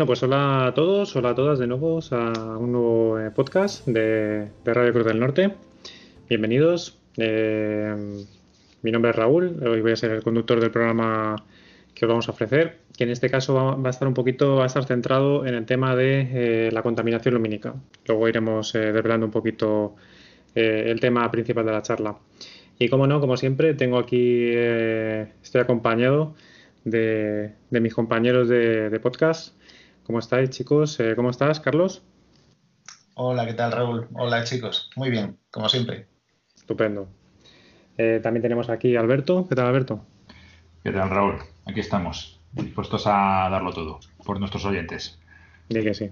Bueno, pues hola a todos, hola a todas de nuevo a un nuevo eh, podcast de, Radio Cruz del Norte. Bienvenidos. Eh, mi nombre es Raúl, hoy voy a ser el conductor del programa que os vamos a ofrecer, que en este caso va, a estar un poquito, va a estar centrado en el tema de eh, la contaminación lumínica. Luego iremos desvelando un poquito el tema principal de la charla. Y como no, como siempre, tengo aquí, estoy acompañado de, mis compañeros de podcast. ¿Cómo estáis, chicos? Eh, ¿Cómo estás, Carlos? Hola, ¿qué tal, Raúl? Hola, chicos. Muy bien, como siempre. Estupendo. Eh, también tenemos aquí a Alberto. ¿Qué tal, Alberto? ¿Qué tal, Raúl? Aquí estamos, dispuestos a darlo todo por nuestros oyentes. Dí que sí.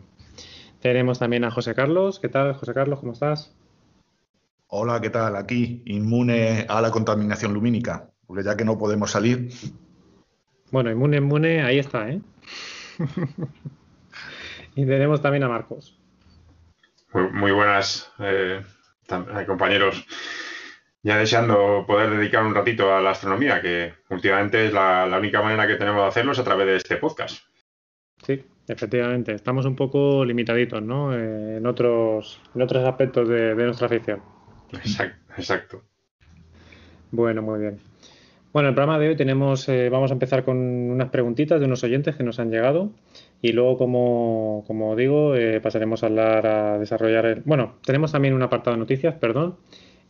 Tenemos también a José Carlos. ¿Qué tal, José Carlos? ¿Cómo estás? Hola, ¿qué tal? Aquí, inmune a la contaminación lumínica, porque ya que no podemos salir. Bueno, inmune, inmune, ahí está, ¿eh? Y tenemos también a Marcos. Muy, buenas, eh, eh, compañeros. Ya deseando poder dedicar un ratito a la astronomía, que últimamente es la, única manera que tenemos de hacerlo es a través de este podcast. Sí, efectivamente. Estamos un poco limitaditos, ¿no? Eh, en, otros, en otros aspectos de, nuestra afición. Exacto, exacto. Bueno, muy bien. Bueno, el programa de hoy tenemos, vamos a empezar con unas preguntitas de unos oyentes que nos han llegado. Y luego, como, como digo, eh, pasaremos a hablar, a desarrollar. El, bueno, tenemos también un apartado de noticias, perdón,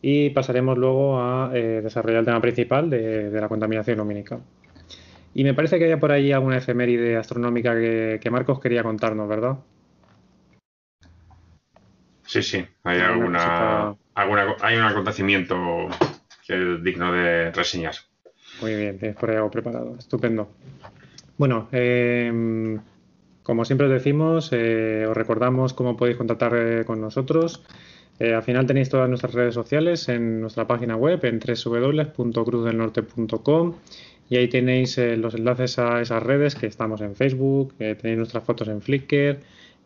y pasaremos luego a eh, desarrollar el tema principal de, la contaminación lumínica. Y me parece que haya por ahí alguna efeméride astronómica que, Marcos quería contarnos, ¿verdad? Sí, sí, hay alguna, alguna, hay un acontecimiento que es digno de reseñar. Muy bien, tienes por ahí algo preparado, estupendo. Bueno, eh, como siempre os decimos, eh, os recordamos cómo podéis contactar eh, con nosotros. Eh, al final tenéis todas nuestras redes sociales en nuestra página web en www.cruzdelnorte.com y ahí tenéis los enlaces a esas redes que estamos en Facebook, tenéis nuestras fotos en Flickr,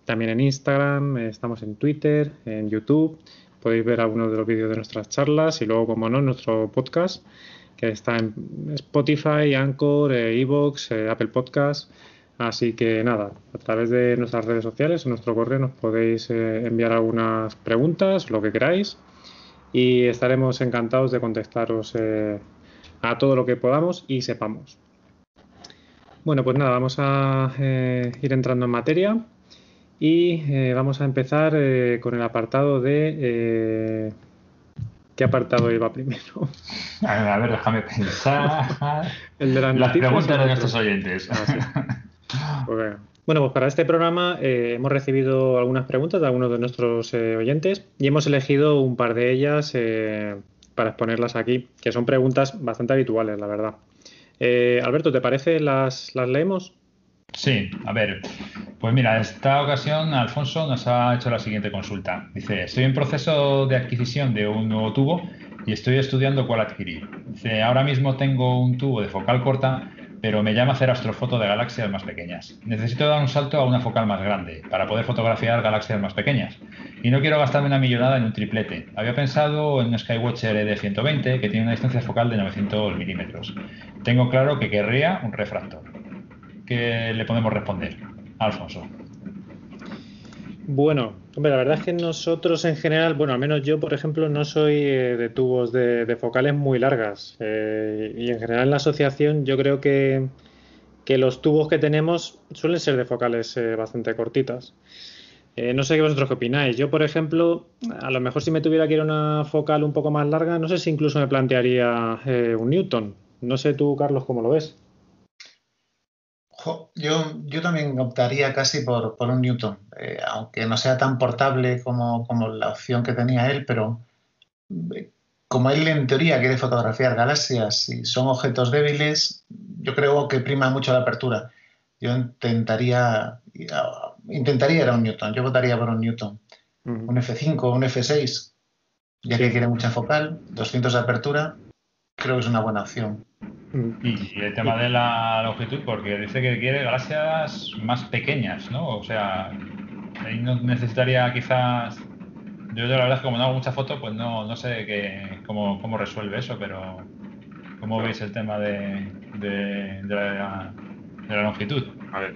también en Instagram, estamos en Twitter, en YouTube. Podéis ver algunos de los vídeos de nuestras charlas y luego, como no, nuestro podcast que está en Spotify, Anchor, Evox, Apple Podcasts Así que nada, a través de nuestras redes sociales, en nuestro correo, nos podéis eh, enviar algunas preguntas, lo que queráis, y estaremos encantados de contestaros eh, a todo lo que podamos y sepamos. Bueno, pues nada, vamos a eh, ir entrando en materia y vamos a empezar con el apartado de... ¿Qué apartado iba primero? A ver, déjame pensar. el de las, preguntas de nuestros oyentes. Ah, bueno, pues para este programa eh, hemos recibido algunas preguntas de algunos de nuestros eh, oyentes y hemos elegido un par de ellas eh, para exponerlas aquí, que son preguntas bastante habituales, la verdad. Alberto, ¿te parece? ¿Las, ¿Las leemos? Sí, a ver, pues mira, en esta ocasión Alfonso nos ha hecho la siguiente consulta. Dice, estoy en proceso de adquisición de un nuevo tubo y estoy estudiando cuál adquirir. Dice, ahora mismo tengo un tubo de focal corta pero me llama hacer astrofoto de galaxias más pequeñas. Necesito dar un salto a una focal más grande para poder fotografiar galaxias más pequeñas. Y no quiero gastarme una millonada en un triplete. Había pensado en un Skywatcher ED120 que tiene una distancia focal de 900 milímetros. Tengo claro que querría un refractor. ¿Qué le podemos responder? Alfonso. Bueno, hombre, la verdad es que nosotros en general, bueno, al menos yo, por ejemplo, no soy eh, de tubos de, focales muy largas. Eh, y en general en la asociación yo creo que, los tubos que tenemos suelen ser de focales eh, bastante cortitas. no sé qué vosotros qué opináis. Yo, por ejemplo, a lo mejor si me tuviera que ir a una focal un poco más larga, no sé si incluso me plantearía un Newton. No sé tú, Carlos, cómo lo ves. Yo, yo también optaría casi por, un Newton, eh, aunque no sea tan portable como, la opción que tenía él, pero eh, como él en teoría quiere fotografiar galaxias y son objetos débiles, yo creo que prima mucho la apertura. Yo intentaría, intentaría ir a un Newton, yo votaría por un Newton, un F5, un F6, ya que quiere mucha focal, 200 de apertura, creo que es una buena opción. Y el tema de la longitud, porque dice que quiere galaxias más pequeñas, ¿no? O sea, ahí no necesitaría quizás. Yo, la verdad es que como no hago muchas fotos, pues no, no sé qué, cómo, cómo resuelve eso, pero ¿cómo veis el tema de, de, la, longitud? A ver,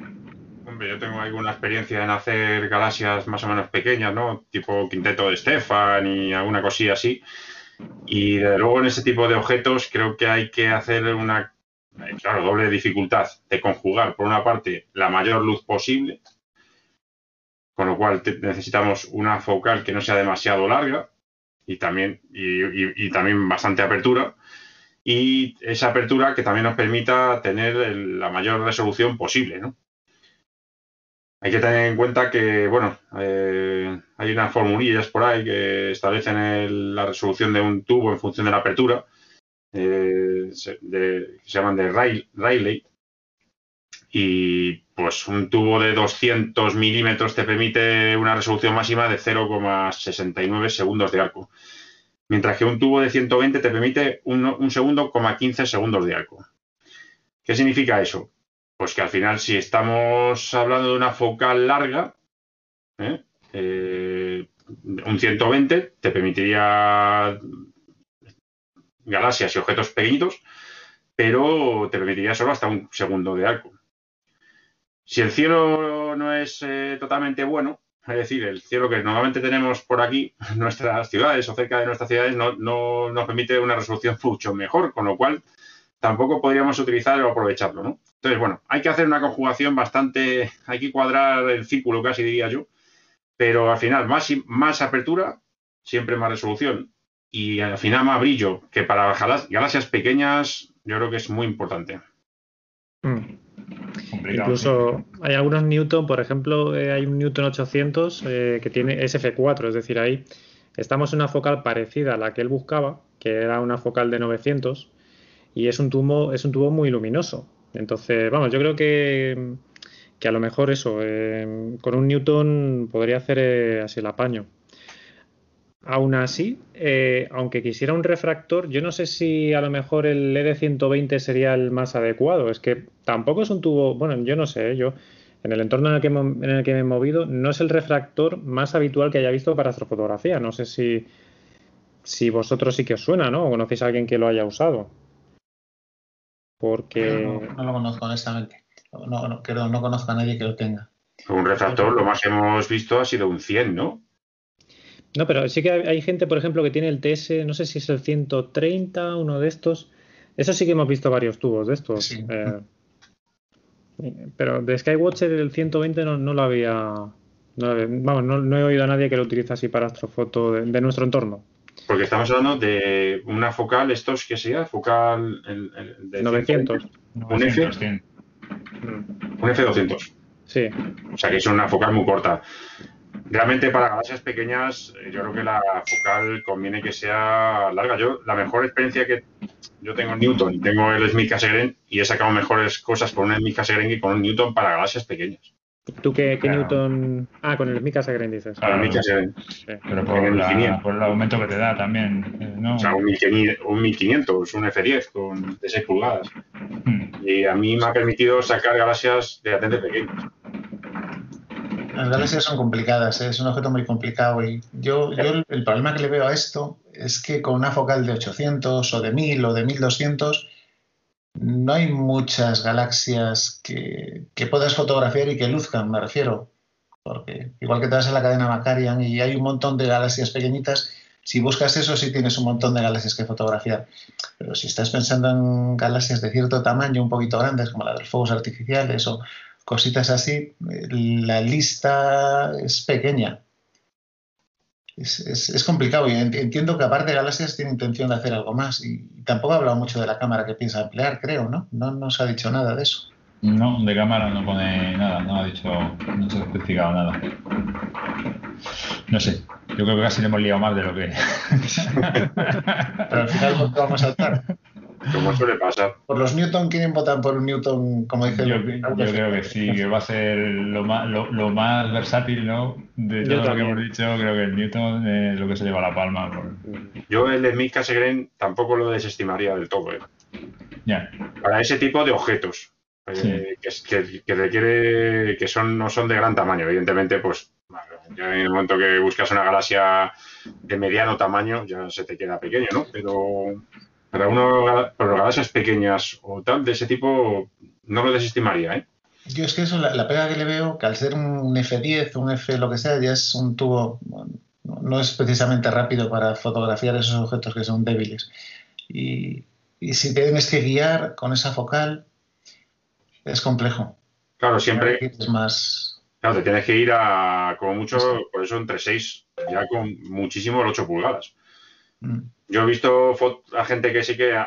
Hombre, yo tengo alguna experiencia en hacer galaxias más o menos pequeñas, ¿no? Tipo quinteto de Stefan y alguna cosilla así. Y desde luego en ese tipo de objetos creo que hay que hacer una, eh, claro, doble dificultad de conjugar, por una parte, la mayor luz posible, con lo cual necesitamos una focal que no sea demasiado larga y también, y, también bastante apertura. Y esa apertura que también nos permita tener la mayor resolución posible, ¿no? Hay que tener en cuenta que, bueno, eh, hay unas formulillas por ahí que establecen la resolución de un tubo en función de la apertura, eh, se, llaman de Rayleigh, y pues un tubo de 200 milímetros te permite una resolución máxima de 0,69 segundos de arco, mientras que un tubo de 120 te permite un, un segundo, 15 segundos de arco. ¿Qué significa eso? Pues que al final, si estamos hablando de una focal larga, ¿eh? Eh, un 120 te permitiría galaxias y objetos pequeñitos, pero te permitiría solo hasta un segundo de arco. Si el cielo no es eh, totalmente bueno, es decir, el cielo que normalmente tenemos por aquí, nuestras ciudades o cerca de nuestras ciudades, no, no nos permite una resolución mucho mejor, con lo cual tampoco podríamos utilizarlo o aprovecharlo, ¿no? Entonces, bueno, hay que hacer una conjugación bastante, hay que cuadrar el círculo casi diría yo, pero al final más, más apertura, siempre más resolución y al final más brillo, que para galaxias pequeñas yo creo que es muy importante. Mm. Incluso hay algunos Newton, por ejemplo, eh, hay un Newton 800 eh, que tiene SF4, es decir, ahí estamos en una focal parecida a la que él buscaba, que era una focal de 900, y es un tubo, es un tubo muy luminoso. Entonces, vamos, yo creo que, que a lo mejor eso, eh, con un Newton podría hacer eh, así el apaño. Aún así, eh, aunque quisiera un refractor, yo no sé si a lo mejor el ED120 sería el más adecuado. Es que tampoco es un tubo, bueno, yo no sé, yo en el entorno en el, que, en el que me he movido, no es el refractor más habitual que haya visto para astrofotografía. No sé si, si vosotros sí que os suena, ¿no? O conocéis a alguien que lo haya usado. Porque. No, lo conozco, honestamente. No, no, no conozco a nadie que lo tenga. Un refractor, lo más que hemos visto ha sido un 100, ¿no? No, pero sí que hay gente, por ejemplo, que tiene el TS, no sé si es el 130, uno de estos. Eso sí que hemos visto varios tubos de estos. Eh, pero de Skywatcher el 120 no, no lo había. vamos, no, he oído a nadie que lo utilice así para astrofoto de nuestro entorno. Porque estamos hablando de una focal, estos que sea, focal de 900. un F. Un F200. Sí. O sea que es una focal muy corta. Realmente para galaxias pequeñas, eh, yo creo que la focal conviene que sea larga. Yo, la mejor experiencia que yo tengo en Newton tengo el Smith Cassegrain y he sacado mejores cosas con un Smith Cassegrain que con un Newton para galaxias pequeñas. ¿Tú qué, Newton? Ah, con el Mika Sagren dices. Claro, el Mika Sagren. Pero por, la, por, el aumento que te da también. Eh, ¿no? O sea, un 1500, un F10 con de 6 pulgadas. Hmm. Y a mí me ha permitido sacar galaxias de latente pequeños. Las galaxias son complicadas, ¿eh? es un objeto muy complicado y yo, yo el problema que le veo a esto es que con una focal de 800 o de 1000 o de 1200 no hay muchas galaxias que, puedas fotografiar y que luzcan, me refiero. Porque igual que te vas a la cadena Macarian y hay un montón de galaxias pequeñitas, si buscas eso sí tienes un montón de galaxias que fotografiar. Pero si estás pensando en galaxias de cierto tamaño, un poquito grandes, como la de los fuegos artificiales o cositas así, la lista es pequeña es, complicado y entiendo que aparte Galaxias tiene intención de hacer algo más y, tampoco ha hablado mucho de la cámara que piensa emplear, creo, ¿no? No nos ha dicho nada de eso. No, de cámara no pone nada, no ha dicho, no se ha especificado nada. No sé, yo creo que casi le hemos liado más de lo que. Pero al final vamos a saltar. Como suele pasar. Por los Newton, ¿quieren votar por un Newton, como dice Yo, yo creo que sí, que va a ser lo más, lo, más versátil, ¿no? De todo lo que hemos dicho, creo que el Newton es lo que se lleva la palma. Yo el de Smith Cassegrain tampoco lo desestimaría del todo, ¿eh? Ya. Para ese tipo de objetos. Eh, que, que, requiere que son no son de gran tamaño evidentemente pues ya en el momento que buscas una galaxia de mediano tamaño ya se te queda pequeño no pero para uno, para galaxias pequeñas o tal de ese tipo, no lo desestimaría, ¿eh? Yo es que eso, la, pega que le veo, que al ser un F10, un F lo que sea, ya es un tubo, no es precisamente rápido para fotografiar esos objetos que son débiles. Y, y si tienes que guiar con esa focal, es complejo. Claro, siempre. Es más. Claro, te tienes que ir a, como mucho, por eso entre 6, ya con muchísimo el 8 pulgadas. Mm. Yo he visto a gente que sí que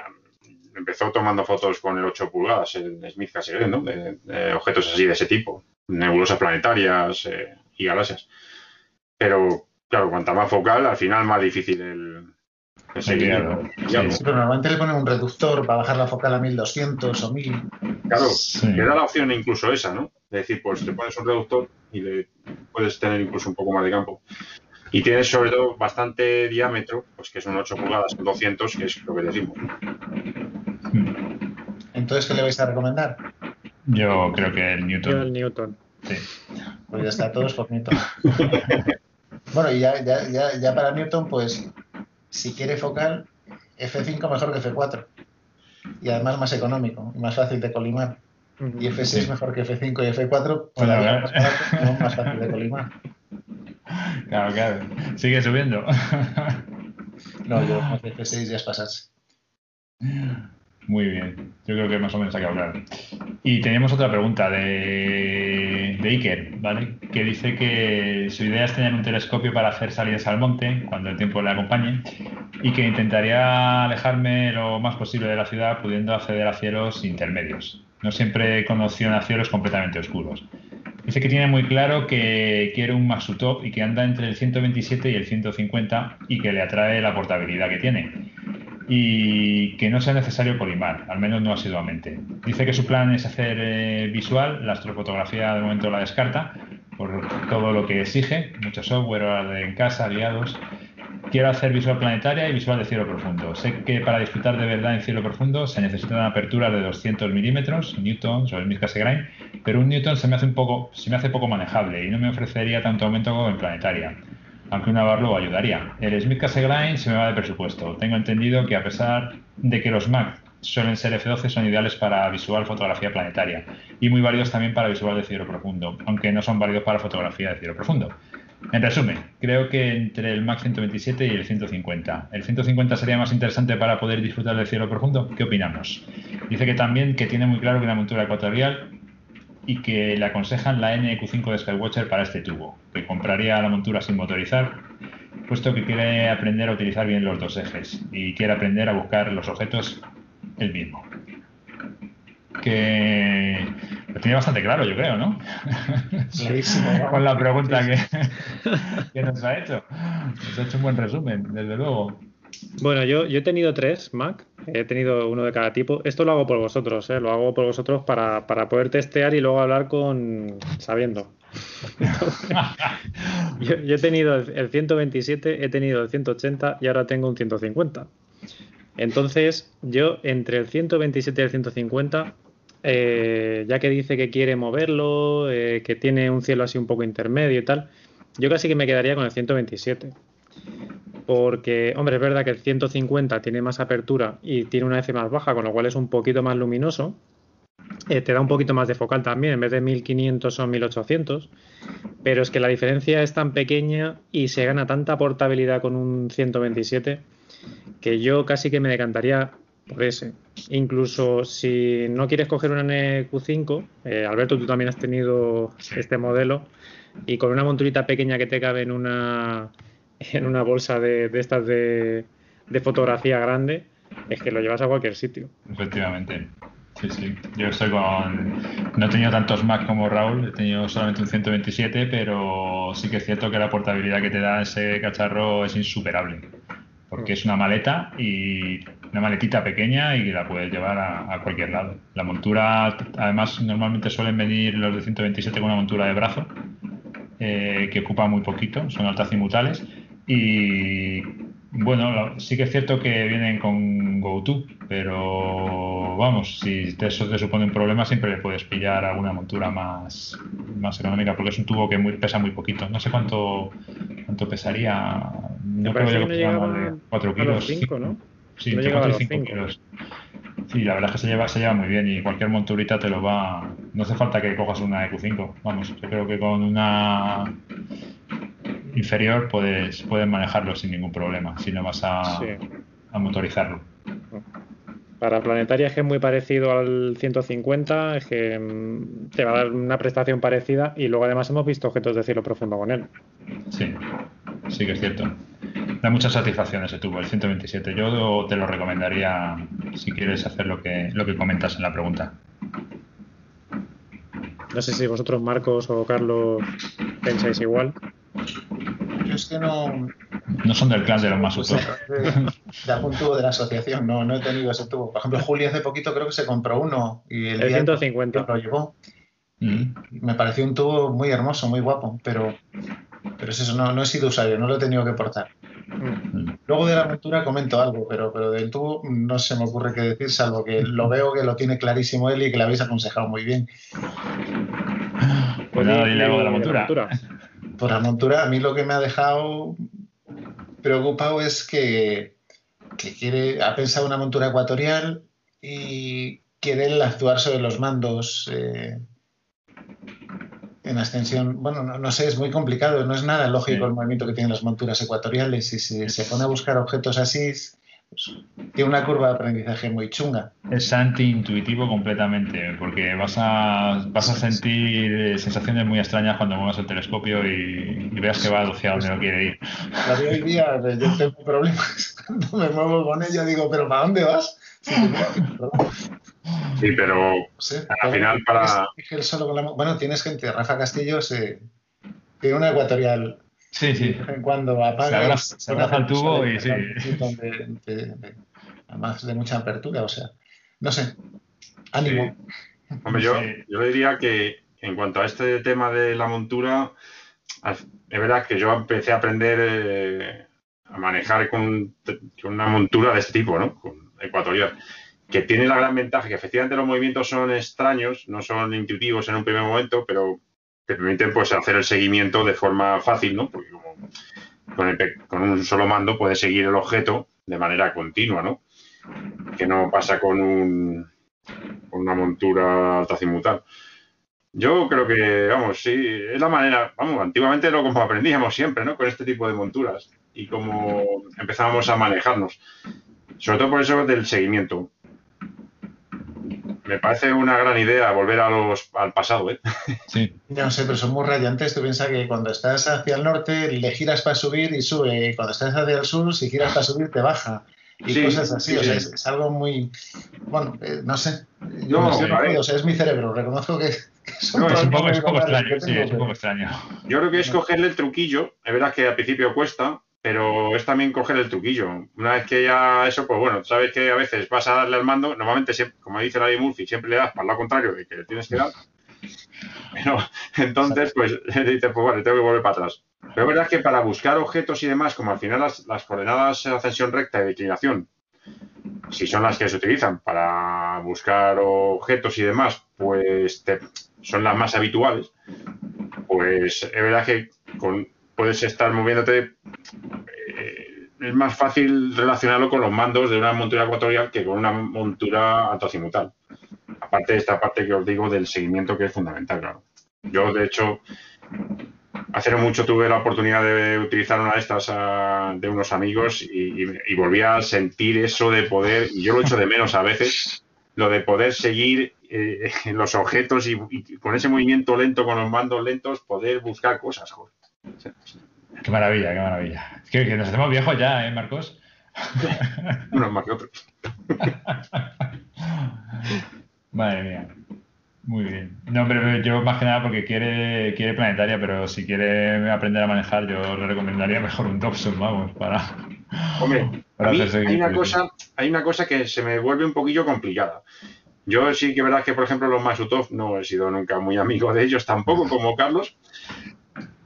empezó tomando fotos con el 8 pulgadas, el Smith Cassegrain, ¿no? De, objetos así de ese tipo, nebulosas planetarias eh, y galaxias. Pero, claro, cuanta más focal, al final más difícil el, Sí, pero normalmente le ponen un reductor para bajar la focal a 1200 o 1000. Claro, le da la opción incluso esa, ¿no? Es decir, pues te pones un reductor y le puedes tener incluso un poco más de campo. Y tienes sobre todo bastante diámetro, pues que son 8 pulgadas, 200, que es lo que decimos. Entonces, ¿qué le vais a recomendar? Yo creo que el Newton. Yo el Newton. Sí. Pues ya está, todos por Newton. bueno, y ya, ya, ya, ya para Newton, pues si quiere focal, F5 mejor que F4. Y además más económico y más fácil de colimar. Y F6 mejor que F5 y F4, pues más, más fácil de colimar. Claro, claro. Sigue subiendo. No, yo más de F6 ya es pasarse. Muy bien, yo creo que más o menos hay que hablar. Y tenemos otra pregunta de, de Iker, ¿vale? Que dice que su idea es tener un telescopio para hacer salidas al monte cuando el tiempo le acompañe y que intentaría alejarme lo más posible de la ciudad pudiendo acceder a cielos intermedios. No siempre conoció a cielos completamente oscuros. Dice que tiene muy claro que quiere un Maxutop y que anda entre el 127 y el 150 y que le atrae la portabilidad que tiene y que no sea necesario colimar, al menos no asiduamente. Dice que su plan es hacer eh, visual, la astrofotografía de momento la descarta por todo lo que exige, mucho software en casa, guiados. Quiero hacer visual planetaria y visual de cielo profundo. Sé que para disfrutar de verdad en cielo profundo se necesita una apertura de 200 milímetros, newtons o el Cassegrain, pero un newton se me hace un poco, se me hace poco manejable y no me ofrecería tanto aumento como en planetaria aunque una barlo ayudaría. El Smith Cassegrain se me va de presupuesto. Tengo entendido que a pesar de que los Mac suelen ser F12, son ideales para visual fotografía planetaria y muy válidos también para visual de cielo profundo, aunque no son válidos para fotografía de cielo profundo. En resumen, creo que entre el Mac 127 y el 150. ¿El 150 sería más interesante para poder disfrutar del cielo profundo? ¿Qué opinamos? Dice que también que tiene muy claro que la montura ecuatorial y que le aconsejan la NQ5 de Skywatcher para este tubo, que compraría la montura sin motorizar, puesto que quiere aprender a utilizar bien los dos ejes y quiere aprender a buscar los objetos él mismo. Que lo tiene bastante claro, yo creo, ¿no? Con la pregunta que, que nos ha hecho. Nos ha hecho un buen resumen, desde luego. Bueno, yo, yo he tenido tres Mac, he tenido uno de cada tipo. Esto lo hago por vosotros, ¿eh? lo hago por vosotros para, poder testear y luego hablar con sabiendo. yo, he tenido el 127, he tenido el 180 y ahora tengo un 150. Entonces, yo entre el 127 y el 150, eh, ya que dice que quiere moverlo, eh, que tiene un cielo así un poco intermedio y tal, yo casi que me quedaría con el 127 porque, hombre, es verdad que el 150 tiene más apertura y tiene una F más baja, con lo cual es un poquito más luminoso. Eh, te da un poquito más de focal también, en vez de 1500 son 1800. Pero es que la diferencia es tan pequeña y se gana tanta portabilidad con un 127 que yo casi que me decantaría por ese. Incluso si no quieres coger un NQ5, eh, Alberto, tú también has tenido este modelo y con una monturita pequeña que te cabe en una en una bolsa de, estas de, fotografía grande, es que lo llevas a cualquier sitio. Efectivamente. Sí, sí. Yo estoy con. No he tenido tantos Mac como Raúl, he tenido solamente un 127, pero sí que es cierto que la portabilidad que te da ese cacharro es insuperable. Porque es una maleta y una maletita pequeña y la puedes llevar a, cualquier lado. La montura, además, normalmente suelen venir los de 127 con una montura de brazo, eh, que ocupa muy poquito, son altazimutales y bueno, sí que es cierto que vienen con GoTo, pero vamos, si eso te supone un problema, siempre le puedes pillar alguna montura más, más económica, porque es un tubo que muy, pesa muy poquito. No sé cuánto, cuánto pesaría. No creo que, que 4 kilos. 5, ¿no? Sí, entre 4 y 5 kilos. Sí, la verdad es que se lleva, se lleva muy bien y cualquier monturita te lo va. No hace falta que cojas una EQ5. Vamos, yo creo que con una inferior puedes, puedes manejarlo sin ningún problema, si no vas a, a motorizarlo. Para Planetaria es que es muy parecido al 150, es que mm, te va a dar una prestación parecida y luego además hemos visto objetos de cielo profundo con él. Sí, sí que es cierto. Da mucha satisfacción ese tubo, el 127. Yo te lo recomendaría si quieres hacer lo que, lo que comentas en la pregunta. No sé si vosotros, Marcos o Carlos, pensáis igual. Yo es que no. No son del clan de los más pues, de, algún tubo de la asociación, no, no he tenido ese tubo. Por ejemplo, Julio hace poquito creo que se compró uno y el, el 150 lo llevó. Mm. Me pareció un tubo muy hermoso, muy guapo, pero, pero es eso, no, no he sido usuario, no lo he tenido que portar. Mm. Luego de la montura comento algo, pero, pero del tubo no se me ocurre qué decir, salvo que lo veo que lo tiene clarísimo él y que le habéis aconsejado muy bien. Pues nada, dile algo de la montura. Por la montura, a mí lo que me ha dejado preocupado es que, quiere, ha pensado una montura ecuatorial y quiere actuar sobre los mandos eh, en ascensión. Bueno, no, sé, es muy complicado, no es nada lógico el movimiento que tienen las monturas ecuatoriales y si se pone a buscar objetos así, pues, tiene una curva de aprendizaje muy chunga. Es anti-intuitivo completamente, porque vas a, vas a sentir sensaciones muy extrañas cuando muevas el telescopio y, veas que va hacia donde no quiere ir. La de hoy día yo tengo problemas cuando me muevo con ella, digo, ¿pero para dónde vas? Sí, pero al final para... Bueno, tienes gente, Rafa Castillo se... tiene una ecuatorial Sí, sí. En cuando apaga. Se abraza el tubo y sí. además de mucha apertura, o sea. No sé. Ánimo. Hombre, yo, yo diría que en cuanto a este tema de la montura, es verdad que yo empecé a aprender eh, a manejar con, una montura de este tipo, ¿no? Con ecuatorial. Que tiene la gran ventaja que efectivamente los movimientos son extraños, no son intuitivos en un primer momento, pero te permiten pues hacer el seguimiento de forma fácil, ¿no? Porque con, un solo mando puedes seguir el objeto de manera continua, ¿no? Que no pasa con, un, con una montura altacimutal. Yo creo que, vamos, sí, es la manera, vamos, antiguamente lo como aprendíamos siempre, ¿no? Con este tipo de monturas y como empezábamos a manejarnos. Sobre todo por eso del seguimiento me parece una gran idea volver a los, al pasado, ¿eh? Sí. No sé, pero son muy radiantes. Tú piensas que cuando estás hacia el norte le giras para subir y sube. Y cuando estás hacia el sur, si giras para subir te baja. Y cosas así. o sea, es, algo muy. Bueno, eh, no sé. Yo no, me o sea, es mi cerebro. Reconozco que. es, un poco, es un poco extraño. Sí, es un poco extraño. Yo creo que es cogerle el truquillo. Es verdad que al principio cuesta, pero es también coger el truquillo. Una vez que ya eso, pues bueno, sabes que a veces vas a darle al mando, normalmente, como dice la ley Murphy, siempre le das para el lado contrario de que le tienes que dar. Pero entonces, pues dices, pues vale, tengo que volver para atrás. Pero es verdad que para buscar objetos y demás, como al final las, las coordenadas de ascensión recta y declinación, si son las que se utilizan para buscar objetos y demás, pues son las más habituales, pues es verdad que con puedes estar moviéndote. Eh, es más fácil relacionarlo con los mandos de una montura ecuatorial que con una montura altoazimutal. Aparte de esta parte que os digo del seguimiento que es fundamental, claro. Yo, de hecho, hace mucho tuve la oportunidad de utilizar una de estas ah, de unos amigos y, volví a sentir eso de poder, y yo lo echo de menos a veces, lo de poder seguir eh, los objetos y, con ese movimiento lento, con los mandos lentos, poder buscar cosas. Joder. Qué maravilla, qué maravilla. Es que, nos hacemos viejos ya, ¿eh, Marcos? Unos más que otros. Madre mía. Muy bien. No, hombre, yo más que nada porque quiere, quiere planetaria, pero si quiere aprender a manejar, yo le recomendaría mejor un Dobson, vamos, para. Hombre, hay, una cosa, hay una cosa que se me vuelve un poquillo complicada. Yo sí que verdad que, por ejemplo, los Masutov no he sido nunca muy amigo de ellos, tampoco como Carlos,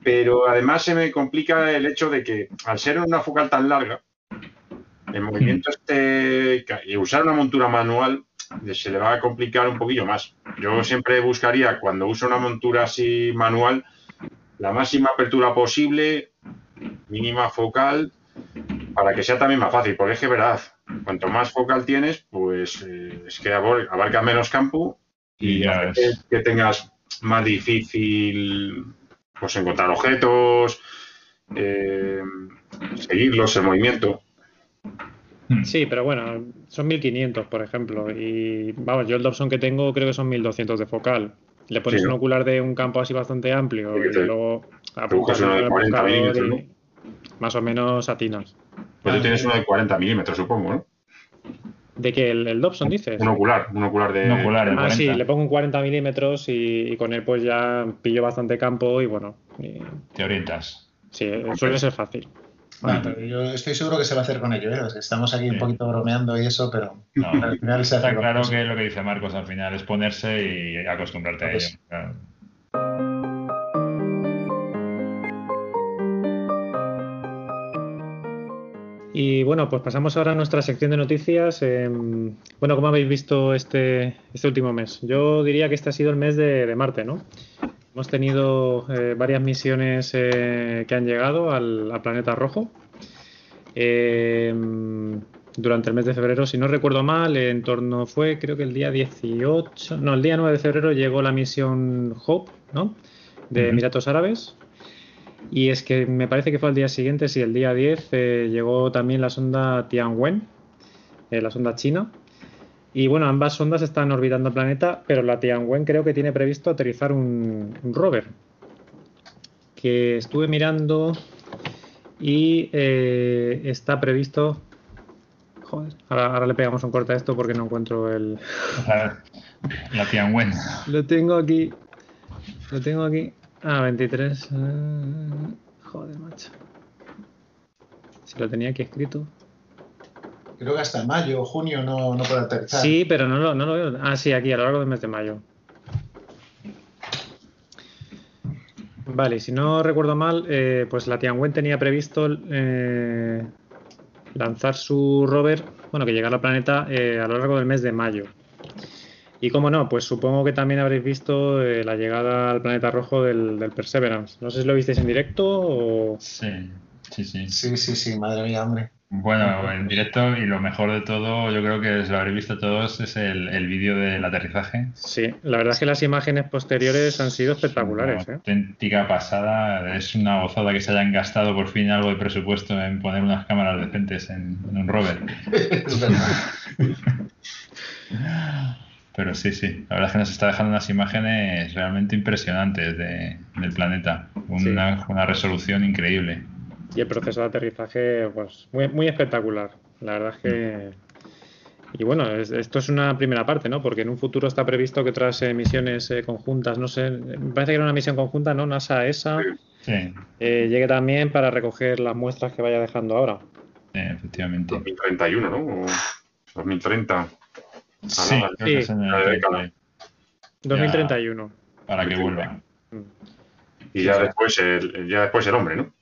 pero además se me complica el hecho de que al ser una focal tan larga, el movimiento este y usar una montura manual se le va a complicar un poquillo más. Yo siempre buscaría cuando uso una montura así manual la máxima apertura posible, mínima focal, para que sea también más fácil, porque es que verdad, cuanto más focal tienes, pues eh, es que abarca menos campo y, ya que, tengas más difícil pues encontrar objetos, eh, seguirlos, el movimiento. Hmm. Sí, pero bueno, son 1500, por ejemplo. Y vamos, yo el Dobson que tengo creo que son 1200 de focal. Le pones un ocular de un campo así bastante amplio y luego apuntas uno de 40 milímetros, Más o menos atinas. Pues tú tienes uno de 40 milímetros, supongo, ¿no? ¿De que ¿El, el Dobson dices? Un ocular, un ocular de. Un ocular ah, sí, le pongo un 40 milímetros y, con él pues ya pillo bastante campo y bueno. Te orientas. Sí, suele ser fácil. yo estoy seguro que se va a hacer con ello. ¿eh? Estamos aquí un poquito bromeando y eso, pero al final se hace. Está claro que lo que dice Marcos al final es ponerse y acostumbrarte a ello. Y bueno, pues pasamos ahora a nuestra sección de noticias. Em, bueno, ¿cómo habéis visto este, este último mes? Yo diría que este ha sido el mes de, Marte, ¿no? Hemos tenido eh, varias misiones eh, que han llegado al, planeta rojo. Em, durante el mes de febrero, si no recuerdo mal, en torno fue, creo que el día 18, no, el día 9 de febrero llegó la misión Hope, ¿no? De Emiratos Árabes. Y es que me parece que fue al día siguiente, sí, el día 10, eh, llegó también la sonda Tianwen, eh, la sonda china. Y bueno, ambas sondas están orbitando el planeta, pero la Tianwen creo que tiene previsto aterrizar un, rover. Que estuve mirando y eh, está previsto. Joder, ahora, le pegamos un corte a esto porque no encuentro el. La Tianwen. Lo tengo aquí. Lo tengo aquí. Ah, 23. Eh, joder, macho. Si lo tenía aquí escrito. Creo que hasta mayo o junio no, no puede aterrizar. Sí, pero no lo, no lo veo. Ah, sí, aquí, a lo largo del mes de mayo. Vale, si no recuerdo mal, eh, pues la Tianwen tenía previsto eh, lanzar su rover, bueno, que llegara al planeta a lo largo del mes de mayo. Y cómo no, pues supongo que también habréis visto eh, la llegada al planeta rojo del, Perseverance. No sé si lo visteis en directo o. Sí, sí, sí. Sí, sí, sí, madre mía, hombre. Bueno, en directo y lo mejor de todo, yo creo que lo habréis visto todos, es el, vídeo del aterrizaje. Sí, la verdad es que las imágenes posteriores han sido espectaculares. Una ¿eh? auténtica pasada, es una gozada que se hayan gastado por fin algo de presupuesto en poner unas cámaras decentes en, en un rover. Pero sí, sí, la verdad es que nos está dejando unas imágenes realmente impresionantes de, del planeta, una, una, resolución increíble. Y el proceso de aterrizaje, pues muy, muy espectacular. La verdad es que... Y bueno, esto es una primera parte, ¿no? Porque en un futuro está previsto que otras misiones eh, conjuntas, no sé, me parece que era una misión conjunta, ¿no? NASA, ESA, sí. eh, llegue también para recoger las muestras que vaya dejando ahora. Sí, efectivamente. 2031, ¿no? 2030. Sí, 2031. Para que vuelva. Y ya después el, ya después el hombre, ¿no?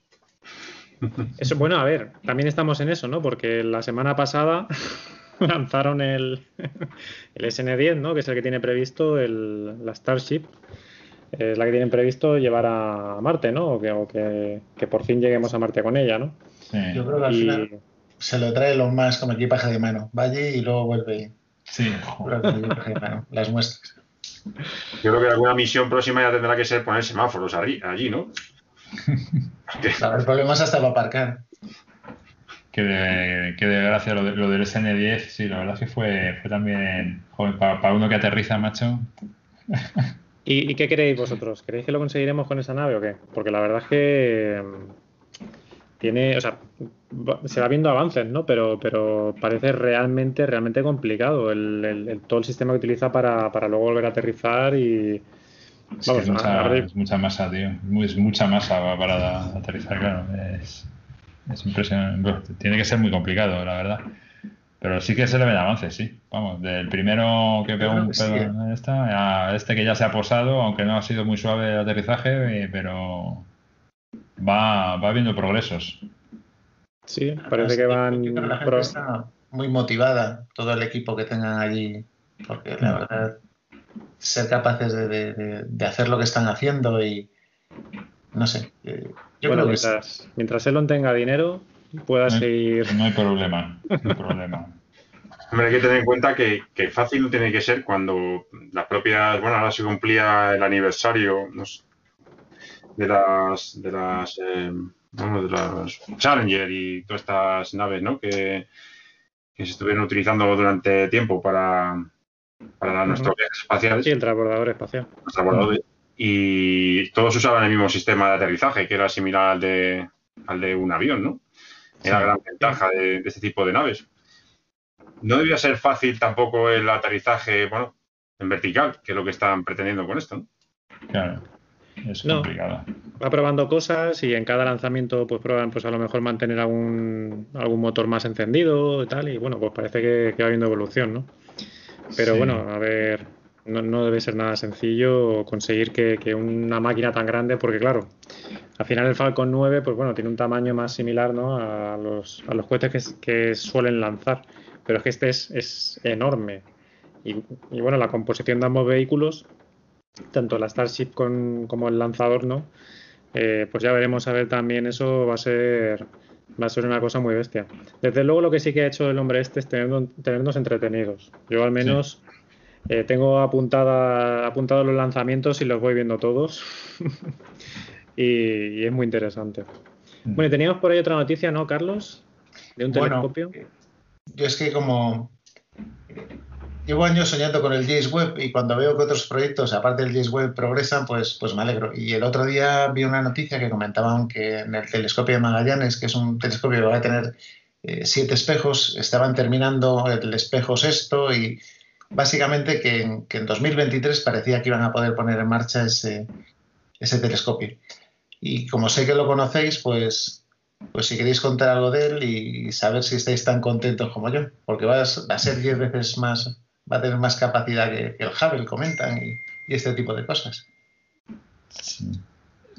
Eso, bueno, a ver, también estamos en eso, ¿no? Porque la semana pasada lanzaron el, el SN10, ¿no? Que es el que tiene previsto el, la Starship. Es la que tienen previsto llevar a Marte, ¿no? O que, que, por fin lleguemos a Marte con ella, ¿no? Yo creo que al final se lo trae los más como equipaje de mano. Va allí y luego vuelve. Sí, las muestras. Yo creo que alguna misión próxima ya tendrá que ser poner semáforos allí, ¿no? el problema es hasta para aparcar. Que de, que de gracia lo, del SN10, sí, la verdad es que fue, fue también, para, uno que aterriza, macho. ¿Y, qué queréis vosotros? ¿Queréis que lo conseguiremos con esa nave o qué? Porque la verdad es que tiene, o sea, se va viendo avances, ¿no? Pero, pero parece realmente, realmente complicado el, todo el sistema que utiliza para, luego volver a aterrizar y. es, mucha, masa, tío. Es mucha masa para aterrizar, claro. Es, impresionante. Tiene que ser muy complicado, la verdad. Pero sí que se le ven avances, sí. Vamos, del primero que pegó un pedo en esta, a este que ya se ha posado, aunque no ha sido muy suave el aterrizaje, eh, pero va, va habiendo progresos. Sí, parece que van. muy motivada, todo el equipo que tengan allí, porque la verdad, ser capaces de, hacer lo que están haciendo y. No sé. Eh, yo bueno, mientras, mientras Elon tenga dinero, pueda seguir. No hay problema, no hay problema. Hombre, hay que tener en cuenta que, fácil no tiene que ser cuando las propias, bueno, ahora se cumplía el aniversario de las, de las, eh, de las Challenger y todas estas naves, ¿no? Que, se estuvieron utilizando durante tiempo para, para nuestros viajes espaciales. Sí, el transbordador espacial. Y todos usaban el mismo sistema de aterrizaje, que era similar al de, al de un avión, ¿no? Era la gran ventaja de, este tipo de naves. No debía ser fácil tampoco el aterrizaje, bueno, en vertical, que es lo que están pretendiendo con esto, ¿no? Claro. Es complicado. va probando cosas y en cada lanzamiento pues prueban pues a lo mejor mantener algún, algún motor más encendido y tal y bueno pues parece que, va habiendo evolución, ¿no? Pero bueno, a ver, no, debe ser nada sencillo conseguir que, una máquina tan grande, porque claro, al final el Falcon 9, pues bueno, tiene un tamaño más similar ¿no? a, los, a los cohetes que, suelen lanzar, pero es que este es, enorme. Y, bueno, la composición de ambos vehículos, tanto la Starship como el lanzador, ¿no? Eh, pues ya veremos a ver también eso va a ser va a ser una cosa muy bestia. Desde luego lo que sí que ha hecho el hombre este es tenernos, entretenidos. Yo al menos eh, tengo apuntada, apuntados los lanzamientos y los voy viendo todos. y, es muy interesante. Mm. Bueno, y teníamos por ahí otra noticia, ¿no, Carlos? De un telescopio. Yo es que como llevo años soñando con el James Webb y cuando veo que otros proyectos, aparte del James Webb, progresan, pues, pues me alegro. Y el otro día vi una noticia que comentaban que en el telescopio de Magallanes, que es un telescopio que va a tener eh, siete espejos, estaban terminando el espejo sexto y básicamente que en, 2023 parecía que iban a poder poner en marcha ese, ese telescopio. Y como sé que lo conocéis, pues, pues si queréis contar algo de él y saber si estáis tan contentos como yo, porque va a, ser 10 veces más, va a tener más capacidad que, el Hubble, comentan, y, este tipo de cosas.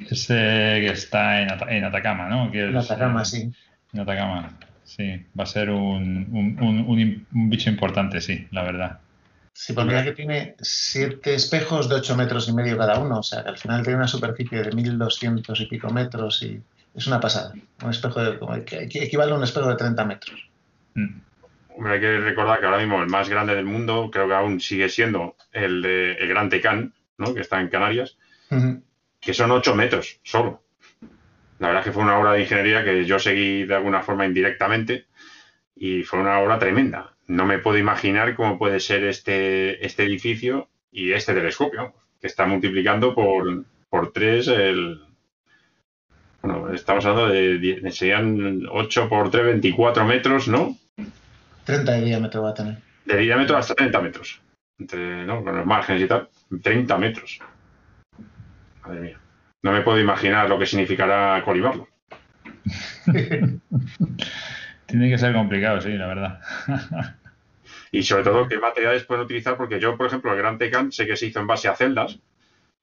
Ese que está en, Atacama, ¿no? en Atacama, sí. En Atacama, sí. Va a ser un, un bicho importante, sí, la verdad. Sí, porque que tiene siete espejos de 8 metros y medio cada uno, o sea, que al final tiene una superficie de 1200 y pico metros y es una pasada. Un espejo de, que equivale a un espejo de 30 metros. Mm. Hay que recordar que ahora mismo el más grande del mundo creo que aún sigue siendo el de el Gran Tecán, ¿no? que está en Canarias, que son 8 metros solo. La verdad es que fue una obra de ingeniería que yo seguí de alguna forma indirectamente y fue una obra tremenda no me puedo imaginar cómo puede ser este, este edificio y este telescopio, que está multiplicando por, por tres el... Bueno, estamos hablando de, serían 8 por 3, 24 metros, ¿no? 30 de diámetro va a tener. De diámetro hasta 30 metros. Entre, ¿no? Con los márgenes y tal, 30 metros. Madre mía. No me puedo imaginar lo que significará colibarlo. Tiene que ser complicado, sí, la verdad. y sobre todo, qué materiales pueden utilizar, porque yo, por ejemplo, el Gran Tecan sé que se hizo en base a celdas.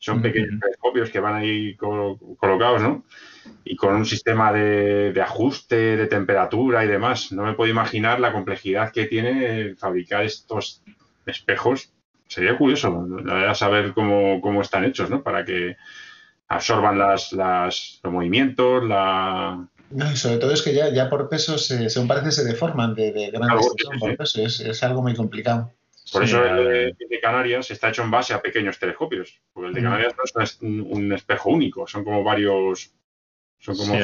Son pequeños telescopios que van ahí colocados, ¿no? Y con un sistema de, ajuste de temperatura y demás. No me puedo imaginar la complejidad que tiene fabricar estos espejos. Sería curioso, la verdad, saber cómo, cómo están hechos, ¿no? Para que absorban las, las, los movimientos, la, no, y sobre todo es que ya, ya por peso, se, según parece, se deforman de, de grandes por peso. Es, algo muy complicado. Por eso el de, Canarias está hecho en base a pequeños telescopios. Porque el de Canarias no es un, espejo único, son como varios. Son como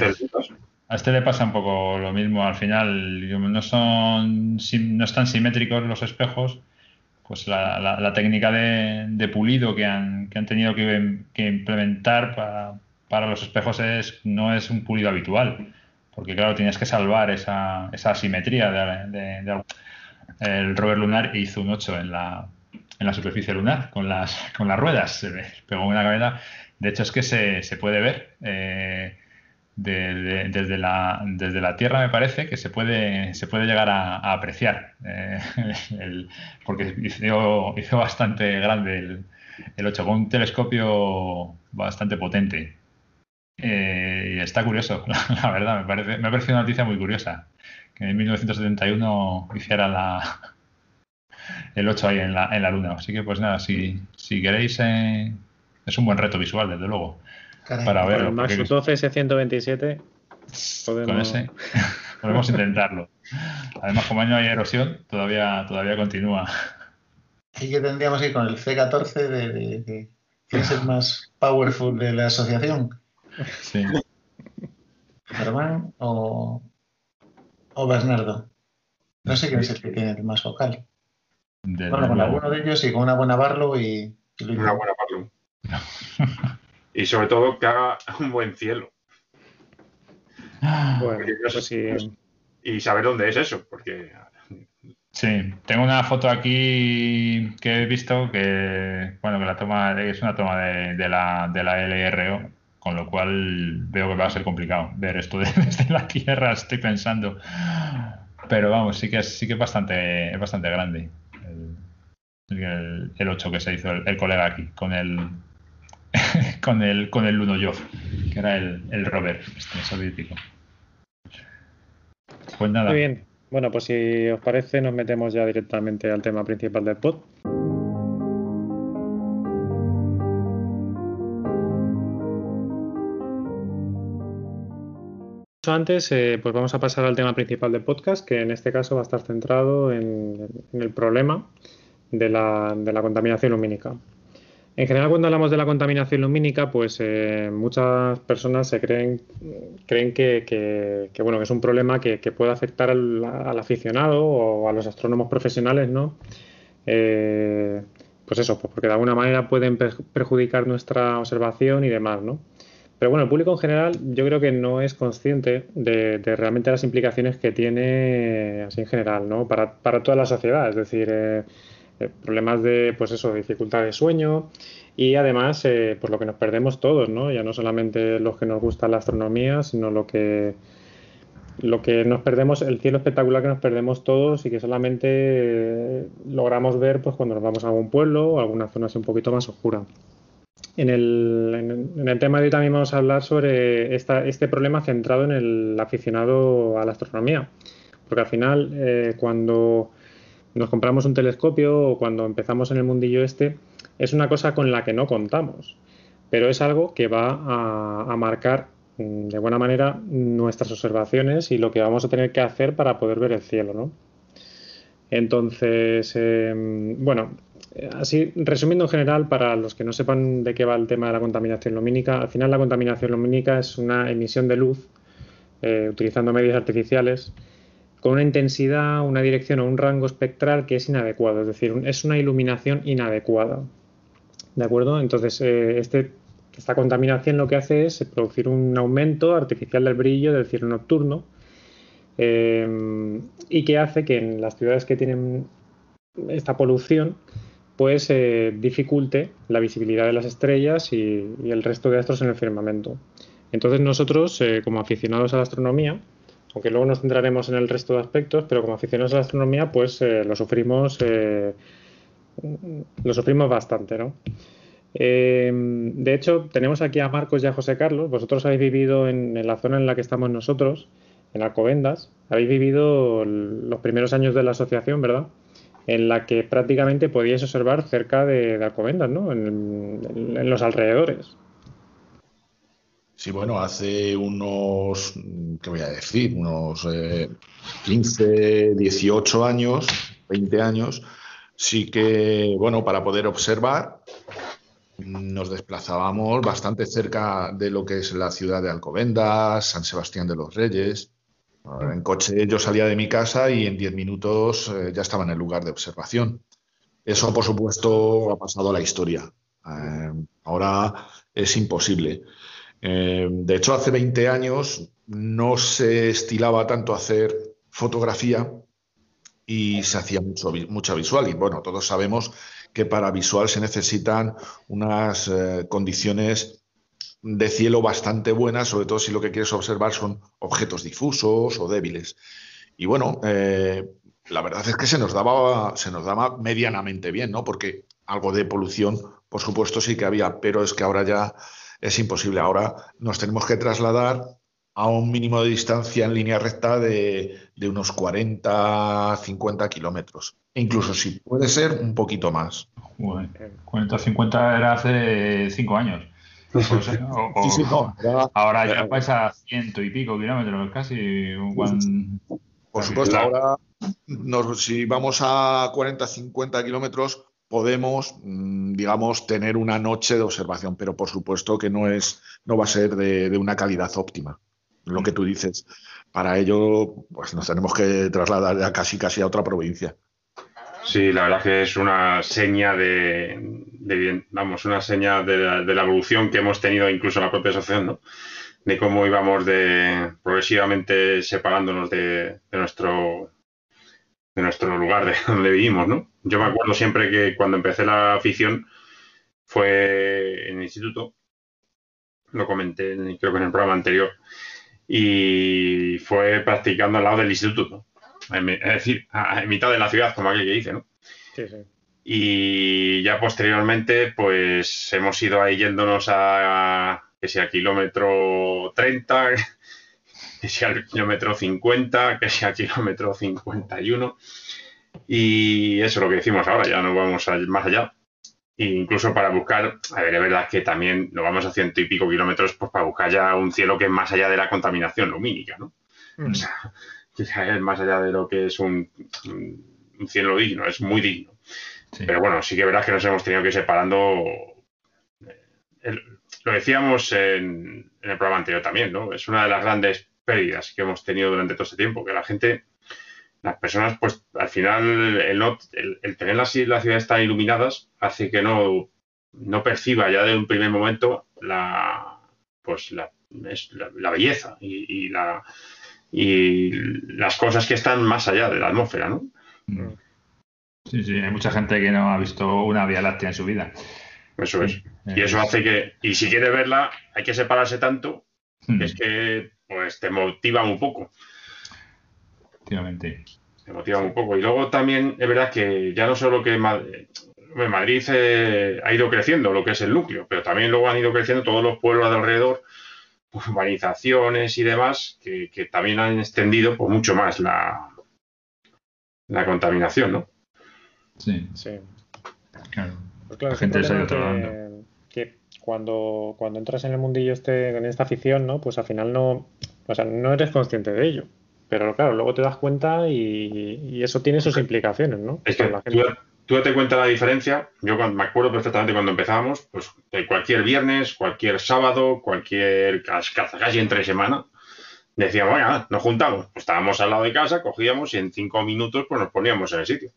A este le pasa un poco lo mismo. Al final, no son no están simétricos los espejos. Pues la, la, técnica de, pulido que han, que han tenido que, implementar para, para los espejos es, no es un pulido habitual porque claro, tienes que salvar esa, esa asimetría de, el rover lunar hizo un 8 en la, en la superficie lunar con las, con las ruedas, se pegó una cabeza. De hecho, es que se, se puede ver eh, desde, la, desde la Tierra, me parece, que se puede, se puede llegar a, apreciar, eh, porque hizo, bastante grande el, el 8 con un telescopio bastante potente. Eh, y está curioso, la, verdad, me parece, me ha parecido una noticia muy curiosa. Que en 1971 hiciera la, el 8 ahí en la, en la luna. Así que pues nada, si, si queréis, eh, es un buen reto visual, desde luego. para verlo. Con el Max 12 S127 Con ese podemos intentarlo. Además, como año hay erosión, todavía, todavía continúa. Y que tendríamos que ir con el C14 de, de, quién es el más powerful de la asociación. Sí. Germán o, o Bernardo. No sé quién es el que tiene el más vocal. Bueno, con alguno de ellos y con una buena Barlow y, y Luis. Una buena Barlow. Y sobre todo que haga un buen cielo. Bueno, pues sí. Y saber dónde es eso, porque Sí, tengo una foto aquí que he visto que, bueno, que la toma es una toma de, de la, de la LRO, con lo cual veo que va a ser complicado ver esto de- desde la Tierra, estoy pensando. Pero vamos, sí que es, sí que es bastante, es bastante grande el, el, el 8 que se hizo el, colega aquí, con el con el con el Lunojov, que era el, el rover este soviético. Pues nada. Muy bien. Bueno, pues si os parece, nos metemos ya directamente al tema principal del pod. Antes, eh, pues vamos a pasar al tema principal del podcast, que en este caso va a estar centrado en, el problema de la, de la contaminación lumínica. En general, cuando hablamos de la contaminación lumínica, pues eh, muchas personas se creen, creen que, bueno, que es un problema que, puede afectar al, al aficionado o a los astrónomos profesionales, ¿no? Eh, pues eso, pues porque de alguna manera pueden per- perjudicar nuestra observación y demás, ¿no? Pero bueno, el público en general yo creo que no es consciente de, de realmente las implicaciones que tiene así en general, ¿no? Para, para toda la sociedad, es decir, eh, eh, problemas de, pues eso, dificultad de sueño y además, eh, pues lo que nos perdemos todos, ¿no? Ya no solamente los que nos gusta la astronomía, sino lo que, lo que nos perdemos, el cielo espectacular que nos perdemos todos y que solamente eh, logramos ver pues cuando nos vamos a algún pueblo o alguna zona así un poquito más oscura. En el, tema de hoy también vamos a hablar sobre esta, este problema centrado en el aficionado a la astronomía. Porque al final, eh, cuando nos compramos un telescopio o cuando empezamos en el mundillo este, es una cosa con la que no contamos. Pero es algo que va a, marcar mm, de buena manera nuestras observaciones y lo que vamos a tener que hacer para poder ver el cielo, ¿no? Entonces, eh, bueno, así resumiendo en general, para los que no sepan de qué va el tema de la contaminación lumínica, al final la contaminación lumínica es una emisión de luz eh, utilizando medios artificiales con una intensidad, una dirección o un rango espectral que es inadecuado, es decir, es una iluminación inadecuada. ¿De acuerdo? Entonces, eh, este, esta contaminación lo que hace es producir un aumento artificial del brillo del cielo nocturno eh, y que hace que en las ciudades que tienen esta polución pues eh, dificulte la visibilidad de las estrellas y, el resto de astros en el firmamento. Entonces nosotros, eh, como aficionados a la astronomía, aunque luego nos centraremos en el resto de aspectos, pero como aficionados a la astronomía, pues eh, lo sufrimos, eh, lo sufrimos bastante, ¿no? Eh, de hecho, tenemos aquí a Marcos y a José Carlos. Vosotros habéis vivido en, la zona en la que estamos nosotros, en Alcobendas. Habéis vivido los primeros años de la asociación, ¿verdad? En la que prácticamente podíais observar cerca de, Alcobendas, ¿no? En los alrededores. Sí, bueno, hace unos, ¿qué voy a decir? Unos eh, 15, 18 años, 20 años, sí que, bueno, para poder observar, nos desplazábamos bastante cerca de lo que es la ciudad de Alcobendas, San Sebastián de los Reyes. En coche yo salía de mi casa y en 10 minutos eh, ya estaba en el lugar de observación. Eso, por supuesto, ha pasado a la historia. Eh, ahora es imposible. Eh, de hecho, hace 20 años no se estilaba tanto hacer fotografía y se hacía mucho, mucha visual. Y bueno, todos sabemos que para visual se necesitan unas condiciones de cielo bastante buenas, sobre todo si lo que quieres observar son objetos difusos o débiles. Y bueno, eh, la verdad es que se nos daba, se nos daba medianamente bien, ¿no? Porque algo de polución, por supuesto, sí que había, pero es que ahora ya es imposible. Ahora nos tenemos que trasladar a un mínimo de distancia en línea recta de, de unos 40, 50 kilómetros. E incluso si puede ser un poquito más. Joder, 40 50 era hace 5 años. ahora ya pasa ciento y pico kilómetros casi. Por supuesto, ahora si vamos a 40, 50 kilómetros, podemos, mm, digamos, tener una noche de observación, pero por supuesto que no es, no va a ser de, una calidad óptima. Lo que tú dices. Para ello, pues nos tenemos que trasladar casi casi a otra provincia. Sí, la verdad que es una seña de, vamos, una seña de la, evolución que hemos tenido incluso en la propia asociación, ¿no? De cómo íbamos de progresivamente separándonos de, nuestro de nuestro lugar de donde vivimos, ¿no? Yo me acuerdo siempre que cuando empecé la afición fue en el instituto, lo comenté creo que en el programa anterior, y fue practicando al lado del instituto, es decir, en mitad de la ciudad, como aquel que dice, ¿no? Sí, sí. Y ya posteriormente, pues hemos ido ahí yéndonos a, que sea kilómetro 30, que sea kilómetro 50, que sea kilómetro 51. Y eso es lo que decimos ahora, ya no vamos más allá. E incluso para buscar, a ver, es verdad que también nos vamos a ciento y pico kilómetros pues para buscar ya un cielo que es más allá de la contaminación lumínica, ¿no? Mm. O sea, que es más allá de lo que es un, un cielo digno, es muy digno. Pero bueno, sí que verás que nos hemos tenido que ir separando. Eh, lo decíamos en, el programa anterior también, ¿no? Es una de las grandes pérdidas que hemos tenido durante todo este tiempo, que la gente, las personas, pues al final, el, tener las, las, ciudades tan iluminadas hace que no, no perciba ya de un primer momento la, pues la, la, belleza y, la, y las cosas que están más allá de la atmósfera, ¿no? Mm. Sí, sí, hay mucha gente que no ha visto una Vía Láctea en su vida. Eso es. Y eso hace que, y si quiere verla, hay que separarse tanto, que es que pues te motiva un poco. Efectivamente. Te motiva un poco. Y luego también es verdad que ya no solo que Madrid, Madrid eh, ha ido creciendo, lo que es el núcleo, pero también luego han ido creciendo todos los pueblos de alrededor, urbanizaciones y demás, que, que también han extendido por mucho más la, la contaminación, ¿no? Sí. Sí. Claro. Pues la gente se que, que cuando, cuando entras en el mundillo este, en esta afición, ¿no? Pues al final no, o sea, no eres consciente de ello. Pero claro, luego te das cuenta y, eso tiene sus implicaciones, ¿no? Es que tú, tú date cuenta la diferencia. Yo me acuerdo perfectamente cuando empezábamos, pues cualquier viernes, cualquier sábado, cualquier casi entre semana, decíamos, bueno, nos juntamos. Pues estábamos al lado de casa, cogíamos y en cinco minutos pues nos poníamos en el sitio.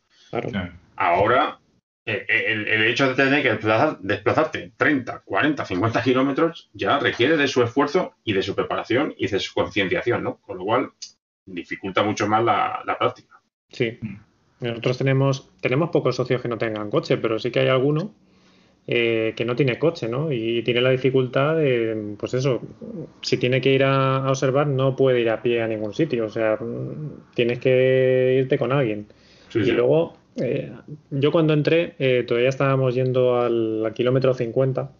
Ahora, eh, eh, el, hecho de tener que desplazarte 30, 40, 50 kilómetros ya requiere de su esfuerzo y de su preparación y de su concienciación, ¿no? Con lo cual dificulta mucho más la, práctica. Sí. Nosotros tenemos, tenemos pocos socios que no tengan coche, pero sí que hay alguno eh, que no tiene coche, ¿no? Y tiene la dificultad de, pues eso, si tiene que ir a, observar, no puede ir a pie a ningún sitio. O sea, tienes que irte con alguien. y luego eh, yo cuando entré eh, todavía estábamos yendo al, kilómetro 50,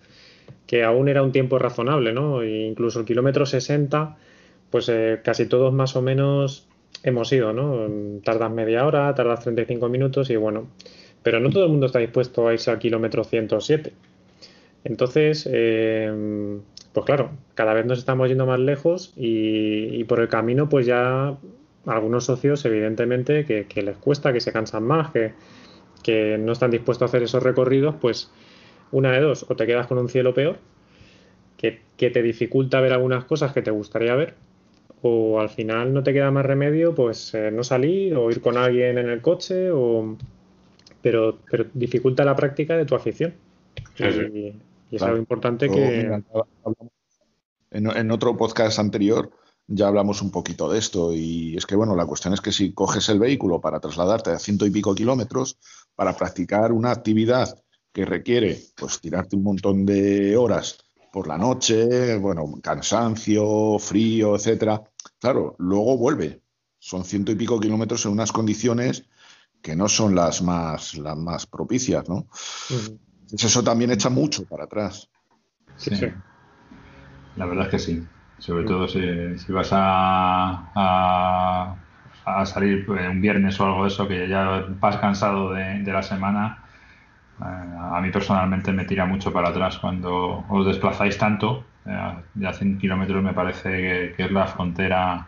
que aún era un tiempo razonable, ¿no? E incluso el kilómetro 60, pues eh, casi todos más o menos hemos ido, ¿no? Tardas media hora, tardas 35 minutos y bueno, pero no todo el mundo está dispuesto a irse al kilómetro 107. Entonces, pues claro, cada vez nos estamos yendo más lejos y por el camino pues ya algunos socios, evidentemente, que, les cuesta, que se cansan más, que, no están dispuestos a hacer esos recorridos, pues una de dos, o te quedas con un cielo peor, que, te dificulta ver algunas cosas que te gustaría ver, o al final no te queda más remedio, pues eh, no salir o ir con alguien en el coche, o... pero, pero dificulta la práctica de tu afición. Y, es algo importante que... en otro podcast anterior ya hablamos un poquito de esto y es que, bueno, la cuestión es que si coges el vehículo para trasladarte a ciento y pico kilómetros, para practicar una actividad que requiere, pues, tirarte un montón de horas por la noche, bueno, cansancio, frío, etcétera, claro, luego vuelve. Son ciento y pico kilómetros en unas condiciones que no son las más, las más propicias, ¿no? Eso también echa mucho para atrás. sí. sí. La verdad es que sí. Sobre todo si, vas a, a, salir un viernes o algo de eso, que ya vas cansado de, la semana, a mí personalmente me tira mucho para atrás cuando os desplazáis tanto. ya 100 kilómetros me parece que, es la frontera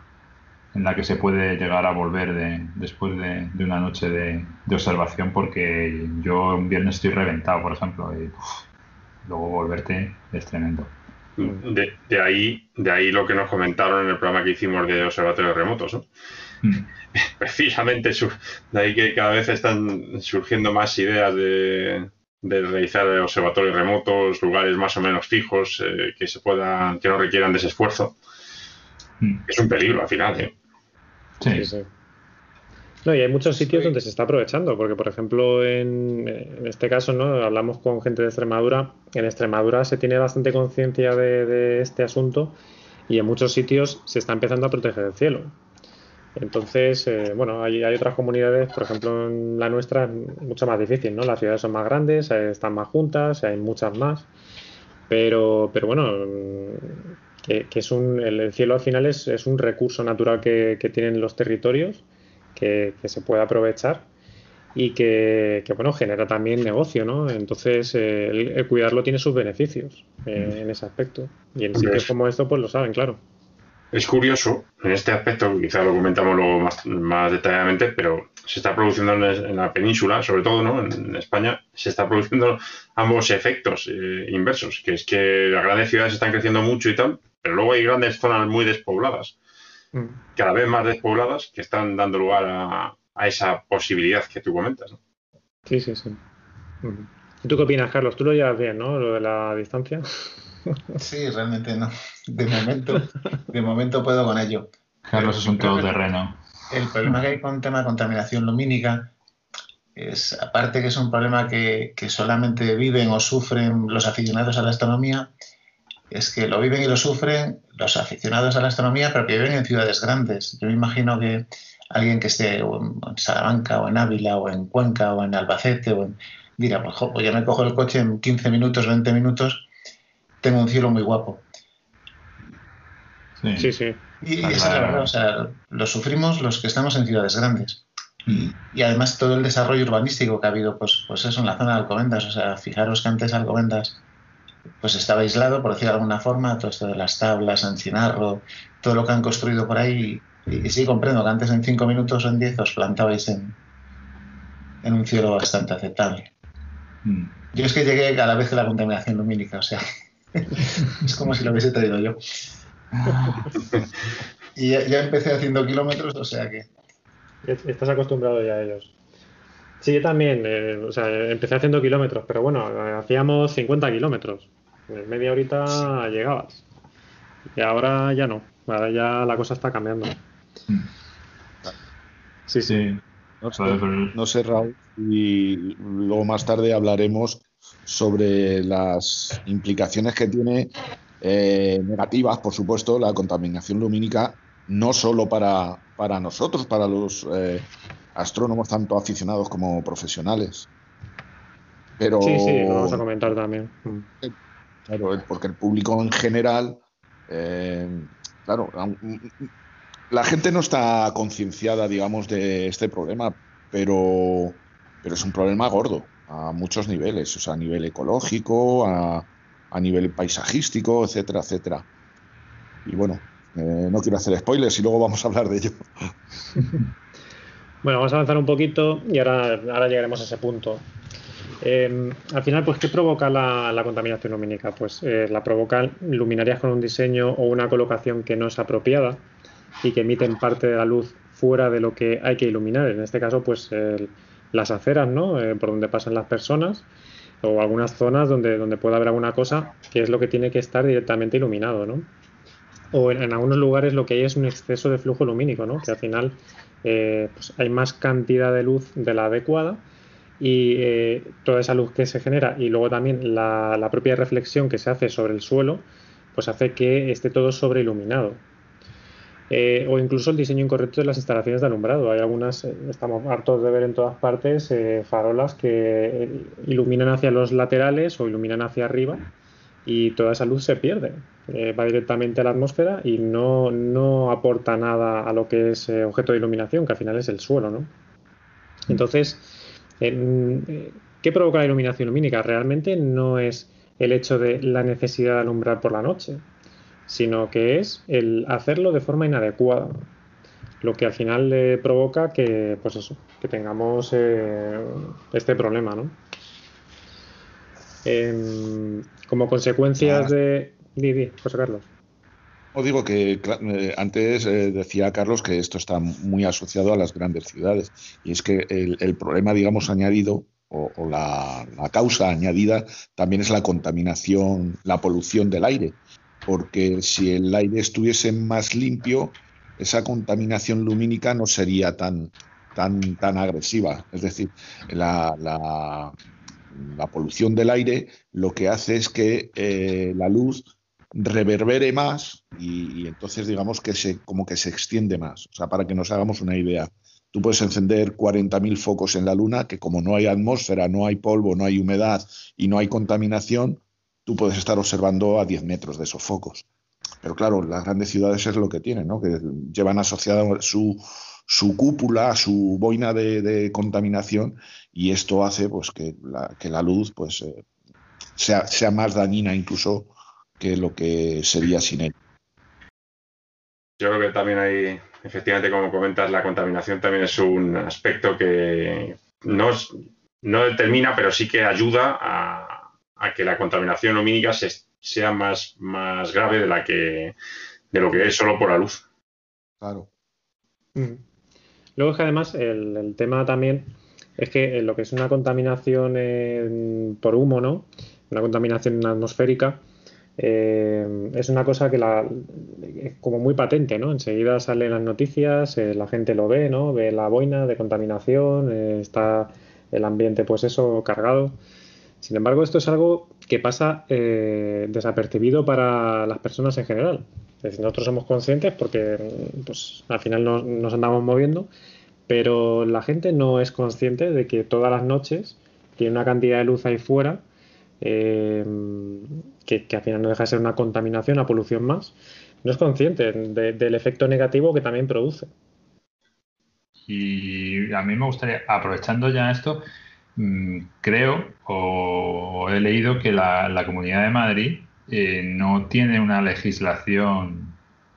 en la que se puede llegar a volver de, después de, una noche de, observación porque yo un viernes estoy reventado, por ejemplo, y luego volverte es tremendo. De, ahí, de ahí lo que nos comentaron en el programa que hicimos de observatorios remotos. ¿no? Mm. Precisamente de ahí que cada vez están surgiendo más ideas de, realizar observatorios remotos, lugares más o menos fijos, eh, que se puedan, que no requieran de ese esfuerzo. Mm. Es un peligro al final, ¿eh? Sí, sí. No, y hay muchos sitios donde se está aprovechando, porque por ejemplo en, este caso, ¿no? Hablamos con gente de Extremadura. En Extremadura se tiene bastante conciencia de, este asunto y en muchos sitios se está empezando a proteger el cielo. Entonces, eh, bueno, hay, otras comunidades, por ejemplo en la nuestra es mucho más difícil, ¿no? Las ciudades son más grandes, eh, están más juntas, hay muchas más. Pero, pero bueno, que, es un, el, cielo al final es, es un recurso natural que, que tienen los territorios que, se puede aprovechar y que, bueno, genera también negocio, ¿no? Entonces, eh, el, cuidarlo tiene sus beneficios eh, en ese aspecto. Y en sitios como esto, pues lo saben, claro. Es curioso, en este aspecto, quizá lo comentamos luego más, detalladamente, pero se está produciendo en, la península, sobre todo, ¿no? En, España, se está produciendo ambos efectos eh, inversos, que es que las grandes ciudades están creciendo mucho y tal, pero luego hay grandes zonas muy despobladas Mm. cada vez más despobladas que están dando lugar a, esa posibilidad que tú comentas. ¿no? Sí, sí, sí. Mm. ¿Y tú qué opinas, Carlos? Tú lo llevas bien, ¿no? Lo de la distancia. Sí, realmente no. De momento, de momento puedo con ello. Carlos es un todoterreno. El problema que hay con el tema de contaminación lumínica es, aparte que es un problema que, que solamente viven o sufren los aficionados a la astronomía, es que lo viven y lo sufren los aficionados a la astronomía, pero que viven en ciudades grandes. Yo me imagino que alguien que esté en Salamanca o en Ávila o en Cuenca o en Albacete o en... Dirá, pues, pues ya me cojo el coche en 15 minutos, 20 minutos, tengo un cielo muy guapo. Sí, sí. Y, esa es la verdad, o sea, lo sufrimos los que estamos en ciudades grandes. Mm. Y, además todo el desarrollo urbanístico que ha habido, pues, pues eso en la zona de Alcobendas. O sea, fijaros que antes Alcobendas pues estaba aislado, por decir de alguna forma, todo esto de las tablas, Ancinarro, todo lo que han construido por ahí. Y, sí, comprendo que antes en cinco minutos o en diez os plantabais en, en un cielo bastante aceptable. Mm. Yo es que llegué a la vez de la contaminación lumínica, o sea, es como si lo hubiese traído yo. y ya, empecé haciendo kilómetros, o sea que... Estás acostumbrado ya a ellos. Sí, yo también. Eh, o sea, empecé haciendo kilómetros, pero bueno, hacíamos 50 kilómetros. En media horita llegabas. Y ahora ya no. Ahora ya la cosa está cambiando. Sí, sí. No sé, Raúl, y luego más tarde hablaremos sobre las implicaciones que tiene eh, negativas, por supuesto, la contaminación lumínica, no solo para, para nosotros, para los eh, astrónomos tanto aficionados como profesionales. Pero, sí, sí, lo vamos a comentar también. Eh, claro, porque el público en general, eh, claro, la gente no está concienciada, digamos, de este problema, pero, pero es un problema gordo a muchos niveles, o sea, a nivel ecológico, a, a nivel paisajístico, etcétera, etcétera. Y bueno, eh, no quiero hacer spoilers y luego vamos a hablar de ello. Bueno, vamos a avanzar un poquito y ahora, llegaremos a ese punto. Em, al final, pues, ¿qué provoca la, contaminación lumínica? Pues eh, la provocan luminarias con un diseño o una colocación que no es apropiada y que emiten parte de la luz fuera de lo que hay que iluminar. En este caso, pues las aceras, ¿no? Eh, por donde pasan las personas o algunas zonas donde, donde pueda haber alguna cosa que es lo que tiene que estar directamente iluminado, ¿no? O en, en algunos lugares lo que hay es un exceso de flujo lumínico, ¿no? Que al final eh, pues hay más cantidad de luz de la adecuada y eh, toda esa luz que se genera y luego también la, propia reflexión que se hace sobre el suelo, pues hace que esté todo sobreiluminado. Eh, o incluso el diseño incorrecto de las instalaciones de alumbrado. Hay algunas, estamos hartos de ver en todas partes, farolas que iluminan hacia los laterales o iluminan hacia arriba y toda esa luz se pierde. Eh, va directamente a la atmósfera y no, aporta nada a lo que es objeto de iluminación, que al final es el suelo. ¿no? Entonces, eh, ¿Qué provoca la iluminación lumínica? Realmente no es el hecho de la necesidad de alumbrar por la noche, sino que es el hacerlo de forma inadecuada. Lo que al final le provoca que, pues eso, que tengamos eh, este problema, ¿no? Em, como consecuencias ah. De. Didi, José Carlos. Os digo que eh, antes eh, decía Carlos que esto está muy asociado a las grandes ciudades y es que el, problema, digamos, añadido o, la, causa añadida también es la contaminación, la polución del aire, porque si el aire estuviese más limpio, esa contaminación lumínica no sería tan, tan, tan agresiva. Es decir, la, la, polución del aire lo que hace es que eh, la luz reverbere más y, entonces digamos que se como que se extiende más. O sea, para que nos hagamos una idea, tú puedes encender 40.000 focos en la Luna, que como no hay atmósfera, no hay polvo, no hay humedad y no hay contaminación, tú puedes estar observando a 10 metros de esos focos. Pero claro, las grandes ciudades es lo que tienen, ¿no? que llevan asociada su, su cúpula, su boina de, contaminación y esto hace pues, que, la, que la luz pues, eh, sea, sea más dañina incluso que lo que sería sin él. Yo creo que también hay, efectivamente, como comentas, la contaminación también es un aspecto que no, no determina, pero sí que ayuda a, que la contaminación lumínica sea más, más grave de la que de lo que es solo por la luz. Claro. Luego es que además el, tema también es que lo que es una contaminación por humo, ¿no? Una contaminación atmosférica, eh, es una cosa que la, es como muy patente, ¿no? Enseguida salen las noticias, eh, la gente lo ve, ¿no? Ve la boina de contaminación, eh, está el ambiente, pues eso, cargado. Sin embargo, esto es algo que pasa desapercibido para las personas en general. Nosotros somos conscientes porque pues, al final nos andamos moviendo, pero la gente no es consciente de que todas las noches tiene una cantidad de luz ahí fuera eh, que, al final no deja de ser una contaminación, una polución más, no es consciente del efecto negativo que también produce. Y a mí me gustaría, aprovechando ya esto, mm, creo o he leído que la, Comunidad de Madrid eh, no tiene una legislación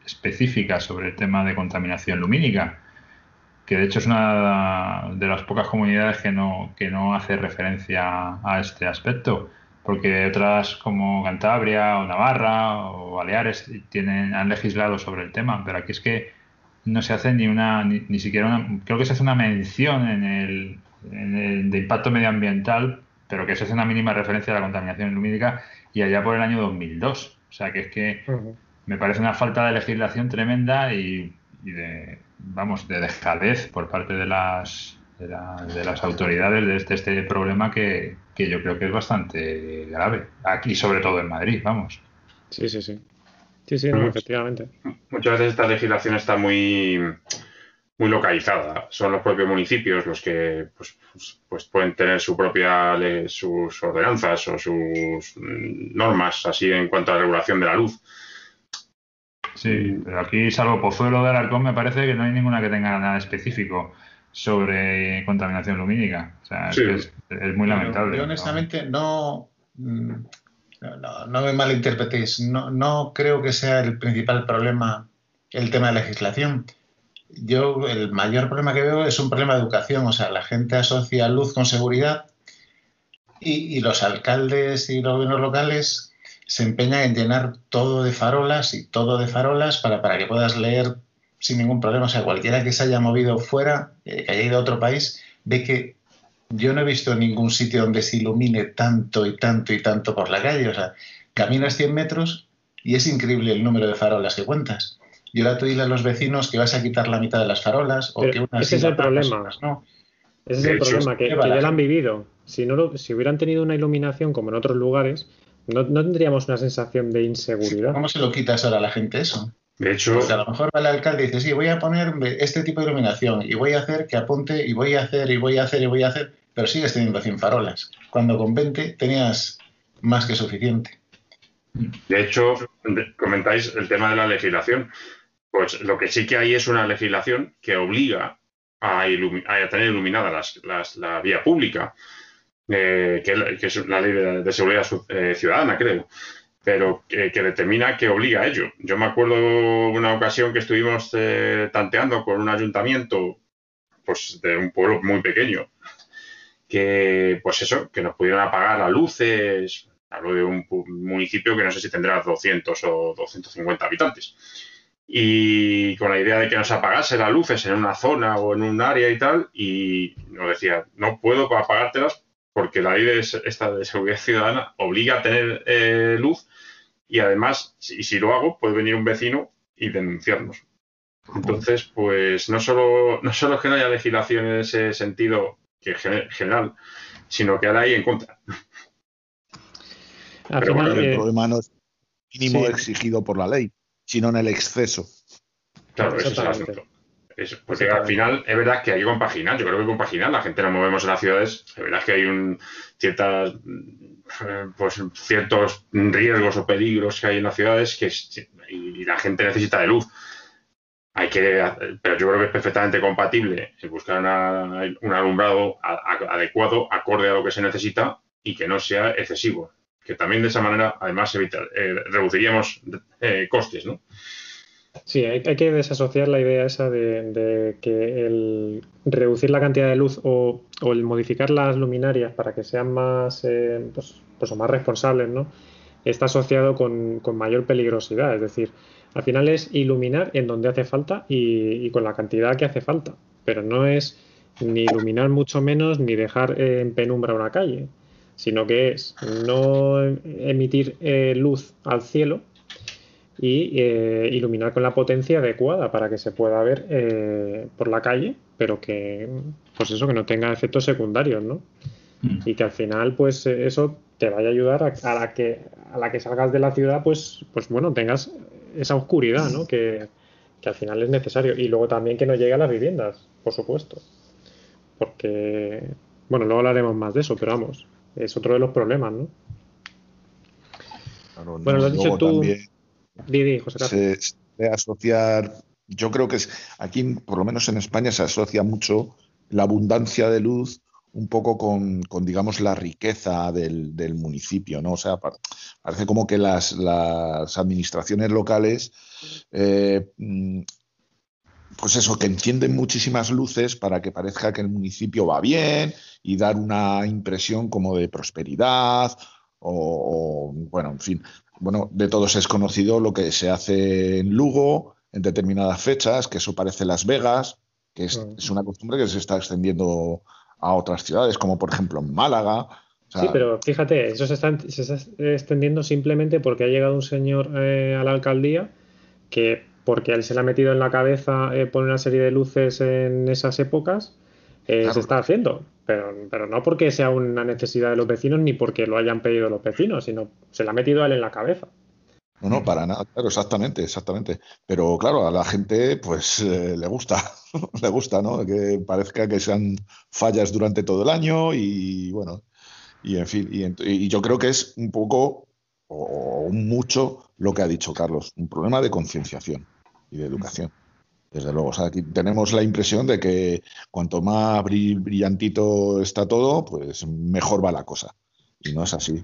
específica sobre el tema de contaminación lumínica, que de hecho es una de las pocas comunidades que no, que no hace referencia a este aspecto porque otras como Cantabria o Navarra o Baleares tienen, han legislado sobre el tema, pero aquí es que no se hace ni una, ni, siquiera una, creo que se hace una mención en el, de impacto medioambiental, pero que se hace una mínima referencia a la contaminación lumínica y allá por el año 2002. O sea que es que me parece una falta de legislación tremenda y, y de, vamos, de dejadez por parte de las de, las autoridades de este, este problema que, yo creo que es bastante grave. Aquí, sobre todo en Madrid, vamos. Sí, sí, sí. Sí, sí, efectivamente. Muchas veces esta legislación está muy, muy localizada. Son los propios municipios los que pues, pues, pues pueden tener su propia sus ordenanzas o sus normas así en cuanto a la regulación de la luz. Sí, pero aquí, salvo Pozuelo de Alarcón, me parece que no hay ninguna que tenga nada específico sobre contaminación lumínica. O sea, es, muy lamentable. Yo, honestamente mm, no, no, me malinterpretéis, no, no creo que sea el principal problema el tema de legislación. Yo el mayor problema que veo es un problema de educación, o sea, la gente asocia luz con seguridad y, y los alcaldes y los gobiernos locales se empeñan en llenar todo de farolas y todo de farolas para, para que puedas leer sin ningún problema. O sea, cualquiera que se haya movido fuera, eh, que haya ido a otro país, ve que yo no he visto ningún sitio donde se ilumine tanto y tanto y tanto por la calle. O sea, caminas 100 metros y es increíble el número de farolas que cuentas. Y ahora tú dile a los vecinos que vas a quitar la mitad de las farolas o que unas Ese es el problema. no. Ese es el problema, que, ya lo han vivido. Si, no si hubieran tenido una iluminación como en otros lugares, no, no tendríamos una sensación de inseguridad. ¿Cómo se lo quitas ahora a la gente eso? De hecho, a lo mejor el alcalde y dice, sí, voy a poner este tipo de iluminación y voy a hacer que apunte y voy a hacer y voy a hacer y voy a hacer, pero sigues teniendo 100 farolas. Cuando con 20 tenías más que suficiente. De hecho, comentáis el tema de la legislación. Pues lo que sí que hay es una legislación que obliga a, tener iluminada la vía pública. que, es la ley de, seguridad ciudadana, creo pero que, determina que obliga a ello. Yo me acuerdo una ocasión que estuvimos tanteando con un ayuntamiento pues, de un pueblo muy pequeño, que, pues eso, que nos pudieran apagar las luces. Hablo de un municipio que no sé si tendrá 200 o 250 habitantes. Y con la idea de que nos apagase las luces en una zona o en un área y tal, y nos decía, no puedo apagártelas porque la ley de, esta de seguridad ciudadana obliga a tener eh, luz y además, si, si lo hago, puede venir un vecino y denunciarnos. Entonces, pues no solo, no solo que no haya legislación en ese sentido que general, sino que ahora hay en contra. Pero el eh, problema no es mínimo exigido por la ley, sino en el exceso. Claro, ese es el asunto. Porque al final es verdad que hay que compaginar, yo creo que compaginar, la gente nos movemos en las ciudades, es verdad que hay un, ciertas, eh, pues, ciertos riesgos o peligros que hay en las ciudades que, y la gente necesita de luz hay que, pero yo creo que es perfectamente compatible buscar un alumbrado adecuado, acorde a lo que se necesita y que no sea excesivo. Que también de esa manera, además, evitar, eh, reduciríamos eh, costes, ¿no? Sí, hay, que desasociar la idea esa de, que el reducir la cantidad de luz o, el modificar las luminarias para que sean más, eh, pues, pues, más responsables, ¿no? Está asociado con, con mayor peligrosidad. Es decir, al final es iluminar en donde hace falta y, con la cantidad que hace falta. Pero no es ni iluminar mucho menos ni dejar en penumbra una calle, sino que es no emitir eh, luz al cielo y eh, iluminar con la potencia adecuada para que se pueda ver eh, por la calle, pero que, pues eso, que no tenga efectos secundarios, ¿no? Mm. Y que al final, pues eso te vaya a ayudar a, la que a la que salgas de la ciudad, pues, pues bueno, tengas esa oscuridad, ¿no? Que, al final es necesario. Y luego también que no llegue a las viviendas, por supuesto. Porque, bueno, luego hablaremos más de eso, pero vamos, es otro de los problemas, ¿no? bueno, lo has dicho tú. Didi, José Se, asociar, yo creo que es, aquí, por lo menos en España, se asocia mucho la abundancia de luz un poco con, digamos, la riqueza del, del, municipio, ¿no? O sea, parece como que las, las administraciones locales, eh, mm, pues eso, que encienden muchísimas luces para que parezca que el municipio va bien y dar una impresión como de prosperidad o, bueno, en fin, bueno, de todos es conocido lo que se hace en Lugo en determinadas fechas, que eso parece Las Vegas, que es, mm. es una costumbre que se está extendiendo a otras ciudades, como por ejemplo en Málaga. sí, pero fíjate, eso se está, extendiendo simplemente porque ha llegado un señor eh, a la alcaldía que, porque él se le ha metido en la cabeza eh, poner una serie de luces en esas épocas, eh, se está haciendo. Pero, pero no porque sea una necesidad de los vecinos ni porque lo hayan pedido los vecinos, sino se le ha metido a él en la cabeza. No, no, para nada, claro, exactamente, exactamente. Pero claro, a la gente pues eh, le gusta, le gusta, ¿no? Que parezca que sean fallas durante todo el año y bueno, y en fin, y, yo creo que es un poco o mucho lo que ha dicho Carlos, un problema de concienciación y de educación. Desde luego, o sea, aquí tenemos la impresión de que cuanto más brillantito está todo, pues mejor va la cosa. Y no es así.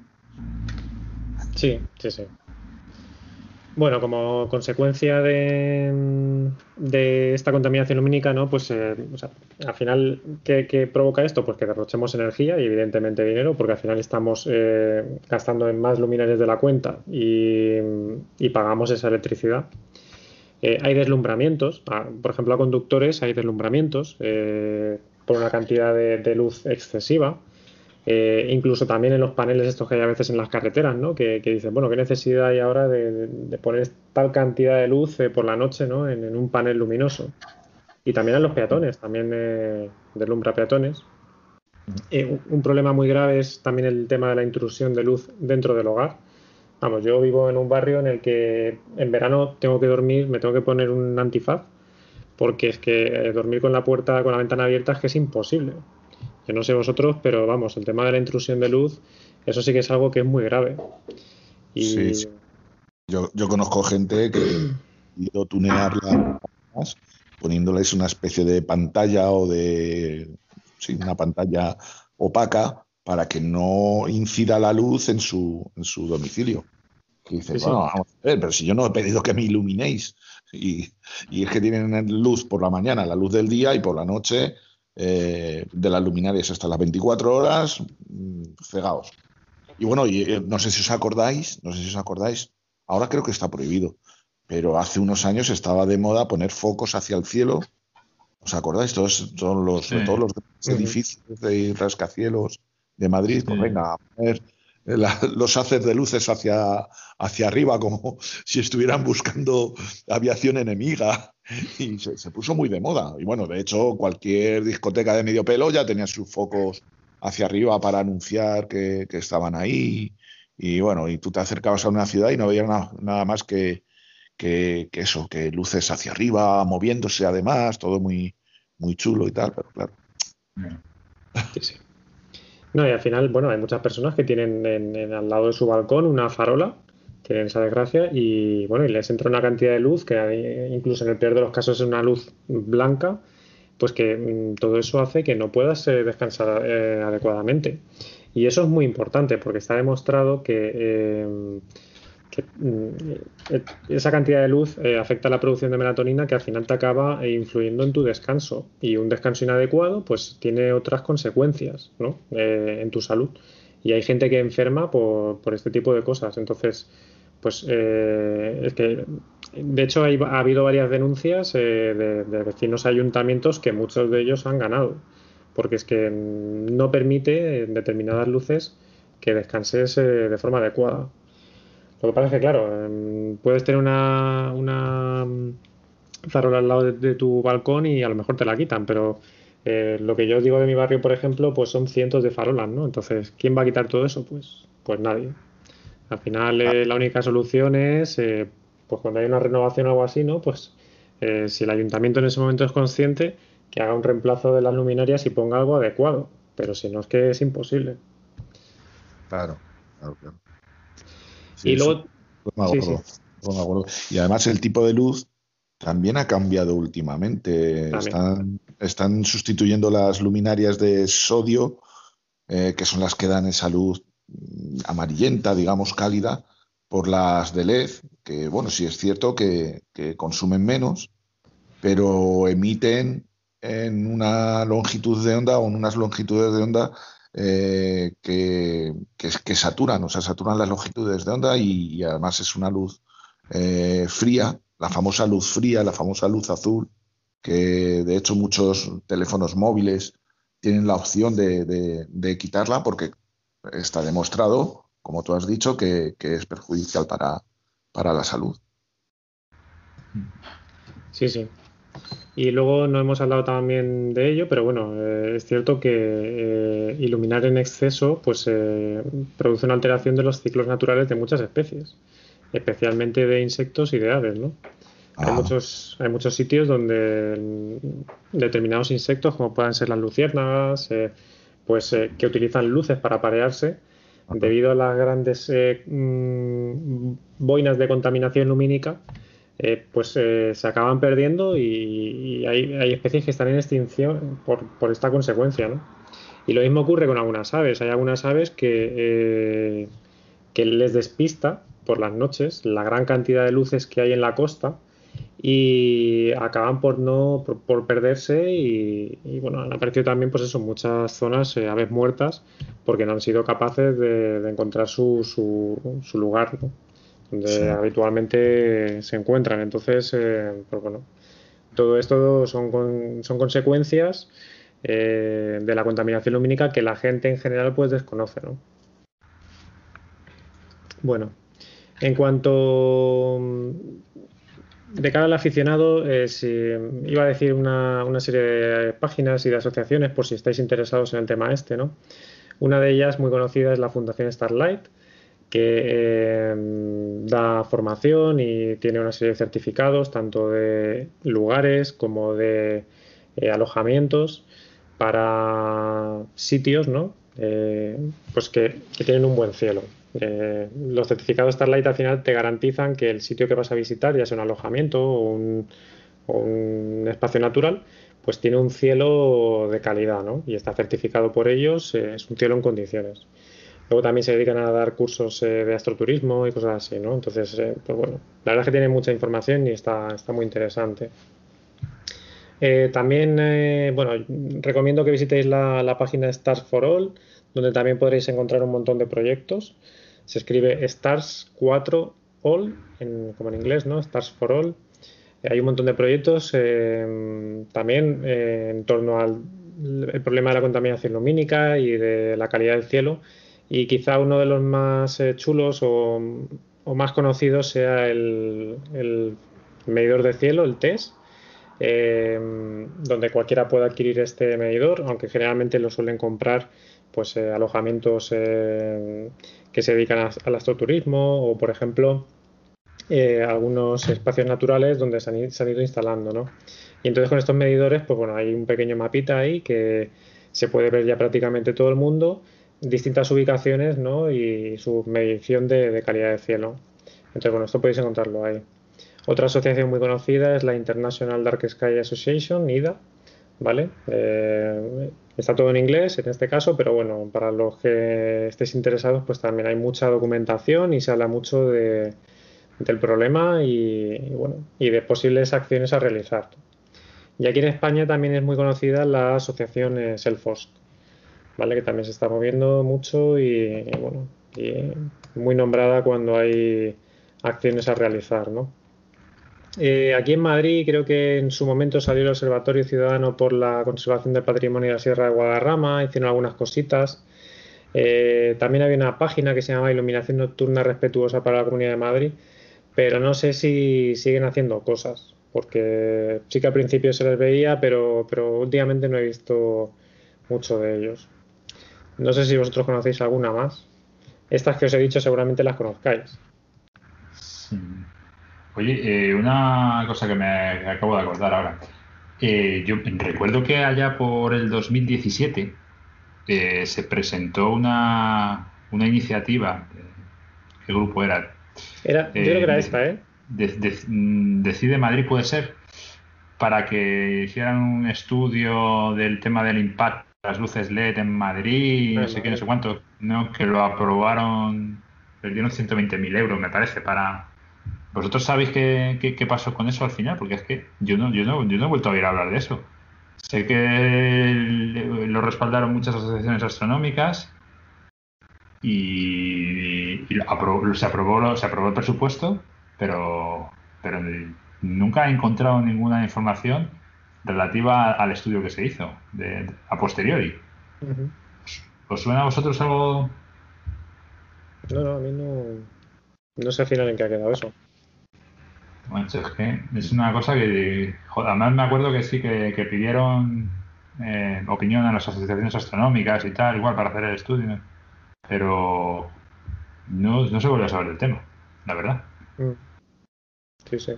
Sí, sí, sí. Bueno, como consecuencia de, esta contaminación lumínica, ¿no? Pues eh, al final, ¿qué, provoca esto? Pues que derrochemos energía y evidentemente dinero, porque al final estamos eh, gastando en más luminarias de la cuenta y, pagamos esa electricidad. Eh, hay deslumbramientos, ah, por ejemplo, a conductores hay deslumbramientos por una cantidad de luz excesiva. Eh, incluso también en los paneles estos que hay a veces en las carreteras, ¿no? Que, dicen, bueno, ¿qué necesidad hay ahora de, poner tal cantidad de luz eh, por la noche, ¿no? En, un panel luminoso. Y también en los peatones, también eh, deslumbra peatones. Eh, un, problema muy grave es también el tema de la intrusión de luz dentro del hogar. Vamos, yo vivo en un barrio en el que en verano tengo que dormir, me tengo que poner un antifaz, porque es que dormir con la puerta, con la ventana abierta es que es imposible. Yo no sé vosotros, pero vamos, el tema de la intrusión de luz, eso sí que es algo que es muy grave. Sí, Yo, conozco gente que ha ido tunearla poniéndoles una especie de pantalla o de sí, una pantalla opaca para que no incida la luz en su, en su domicilio. Y dices, bueno, vamos a ver, pero si yo no he pedido que me iluminéis. Y, y, es que tienen luz por la mañana, la luz del día, y por la noche eh, de las luminarias hasta las 24 horas, mm, cegados. Y bueno, y, eh, no sé si os acordáis, no sé si os acordáis, ahora creo que está prohibido, pero hace unos años estaba de moda poner focos hacia el cielo. ¿Os acordáis? Todos, todos los, todos los edificios de rascacielos de Madrid, pues venga, a poner los haces de luces hacia, hacia arriba, como si estuvieran buscando aviación enemiga. Y se, puso muy de moda. Y bueno, de hecho, cualquier discoteca de medio pelo ya tenía sus focos hacia arriba para anunciar que, estaban ahí. Y bueno, y tú te acercabas a una ciudad y no veías nada, más que, que, eso, que luces hacia arriba, moviéndose además, todo muy, muy chulo y tal, pero claro. Sí, no, y al final, bueno, hay muchas personas que tienen en, al lado de su balcón una farola, tienen esa desgracia, y bueno, y les entra una cantidad de luz que incluso en el peor de los casos es una luz blanca, pues que mm, todo eso hace que no puedas eh, descansar eh, adecuadamente. Y eso es muy importante porque está demostrado que eh, esa cantidad de luz eh, afecta a la producción de melatonina que al final te acaba eh, influyendo en tu descanso. Y un descanso inadecuado pues tiene otras consecuencias ¿no? en tu salud. Y hay gente que enferma por, este tipo de cosas. Entonces pues es que de hecho ha habido varias denuncias de, de vecinos ayuntamientos que muchos de ellos han ganado. Porque es que mm, no permite en determinadas luces que descanses de forma adecuada lo que pasa es que, claro, em, puedes tener una, una farola al lado de, tu balcón y a lo mejor te la quitan, pero eh, lo que yo digo de mi barrio, por ejemplo, pues son cientos de farolas, ¿no? Entonces, ¿quién va a quitar todo eso? Pues, pues nadie. Al final, eh, la única solución es, eh, pues cuando hay una renovación o algo así, ¿no? Pues si el ayuntamiento en ese momento es consciente, que haga un reemplazo de las luminarias y ponga algo adecuado. Pero si no, es que es imposible. Claro, claro, claro y luego... Y además el tipo de luz también ha cambiado últimamente. Están, sustituyendo las luminarias de sodio, eh, que son las que dan esa luz mm, amarillenta, digamos cálida, por las de LED, que bueno, sí es cierto que, que consumen menos, pero emiten en una longitud de onda o en unas longitudes de onda eh, que, que, saturan, o sea, saturan las longitudes de onda y, además es una luz eh, fría, la famosa luz fría, la famosa luz azul, que de hecho muchos teléfonos móviles tienen la opción de, quitarla porque está demostrado, como tú has dicho, que, que es perjudicial para, para la salud. Sí, sí. Y luego no hemos hablado también de ello, pero bueno, eh, es cierto que eh, iluminar en exceso pues eh, produce una alteración de los ciclos naturales de muchas especies, especialmente de insectos y de aves, ¿no? Hay, ah. muchos, hay muchos sitios donde determinados insectos, como puedan ser las luciérnagas, pues que utilizan luces para parearse, debido a las grandes mm, boinas de contaminación lumínica, eh, pues eh, se acaban perdiendo y, hay, especies que están en extinción por, esta consecuencia, ¿no? Y lo mismo ocurre con algunas aves. Hay algunas aves que, eh, que les despista por las noches la gran cantidad de luces que hay en la costa y acaban por no por, perderse y, bueno han aparecido también pues eso muchas zonas aves muertas porque no han sido capaces de, encontrar su, su, su lugar ¿no? Donde habitualmente se encuentran. Entonces, eh, pues bueno, todo esto son, son consecuencias eh, de la contaminación lumínica que la gente en general pues desconoce. ¿no? Bueno, en cuanto de cara al aficionado, eh, iba a decir una, una, serie de páginas y de asociaciones por si estáis interesados en el tema este, ¿no? Una de ellas muy conocida es la Fundación Starlight, que em, da formación y tiene una serie de certificados, tanto de lugares como de eh, alojamientos para sitios, ¿no? Eh, pues que, tienen un buen cielo. Eh, los certificados Starlight al final te garantizan que el sitio que vas a visitar, ya sea un alojamiento o un, espacio natural, pues tiene un cielo de calidad, ¿no? Y está certificado por ellos, eh, es un cielo en condiciones. Luego también se dedican a dar cursos eh, de astroturismo y cosas así, ¿no? Entonces, eh, pues bueno, la verdad es que tiene mucha información y está, muy interesante. también, bueno, recomiendo que visitéis la, la página Stars for All, donde también podréis encontrar un montón de proyectos. Se escribe Stars 4 All, como en inglés, ¿no? Stars for All. Hay un montón de proyectos eh, también eh, en torno al problema de la contaminación lumínica y de la calidad del cielo. Y quizá uno de los más eh, chulos o, más conocidos sea el, medidor de cielo, el TES, donde cualquiera puede adquirir este medidor, aunque generalmente lo suelen comprar pues alojamientos que se dedican al astroturismo o, por ejemplo, eh, algunos espacios naturales donde se han, ido instalando, ¿no? Y entonces con estos medidores, pues bueno, hay un pequeño mapita ahí que se puede ver ya prácticamente todo el mundo, distintas ubicaciones, ¿no? Y su medición de, calidad de cielo. Entonces, bueno, esto podéis encontrarlo ahí. Otra asociación muy conocida es la International Dark Sky Association, NIDA, ¿vale? Eh, está todo en inglés en este caso, pero bueno, para los que estéis interesados, pues también hay mucha documentación y se habla mucho de, del problema y, bueno, y de posibles acciones a realizar. Y aquí en España también es muy conocida la asociación eh, Selfos, ¿vale? que también se está moviendo mucho y, bueno, y muy nombrada cuando hay acciones a realizar. ¿no? Eh, aquí en Madrid creo que en su momento salió el Observatorio Ciudadano por la Conservación del Patrimonio de la Sierra de Guadarrama, hicieron algunas cositas. Eh, también había una página que se llama Iluminación Nocturna Respetuosa para la Comunidad de Madrid, pero no sé si siguen haciendo cosas, porque sí que al principio se les veía, pero, pero últimamente no he visto mucho de ellos. No sé si vosotros conocéis alguna más. Estas que os he dicho seguramente las conozcáis. Oye, eh, una cosa que me acabo de acordar ahora. Eh, yo recuerdo que allá por el 2017 eh, se presentó una, una iniciativa. ¿Qué grupo era? Era, yo creo que era esta, ¿eh? Mm, decide Madrid, puede ser, para que hicieran un estudio del tema del impacto las luces LED en Madrid, no sé qué, no sé cuánto, ¿no? que lo aprobaron, le dieron 120.000 euros, me parece, para... ¿Vosotros sabéis qué, qué, pasó con eso al final? Porque es que yo no, yo no, yo no he vuelto a oír hablar de eso. Sé que lo respaldaron muchas asociaciones astronómicas y, se, aprobó, se aprobó el presupuesto, pero, pero nunca he encontrado ninguna información relativa al estudio que se hizo de, a posteriori. ¿Os suena a vosotros algo? No, no, a mí no, no sé al final en qué ha quedado eso. es que es una cosa que, además me acuerdo que sí, que, pidieron eh, opinión a las asociaciones astronómicas y tal, igual para hacer el estudio pero no, no se vuelve a saber del tema, la verdad. Mm. Sí, sí.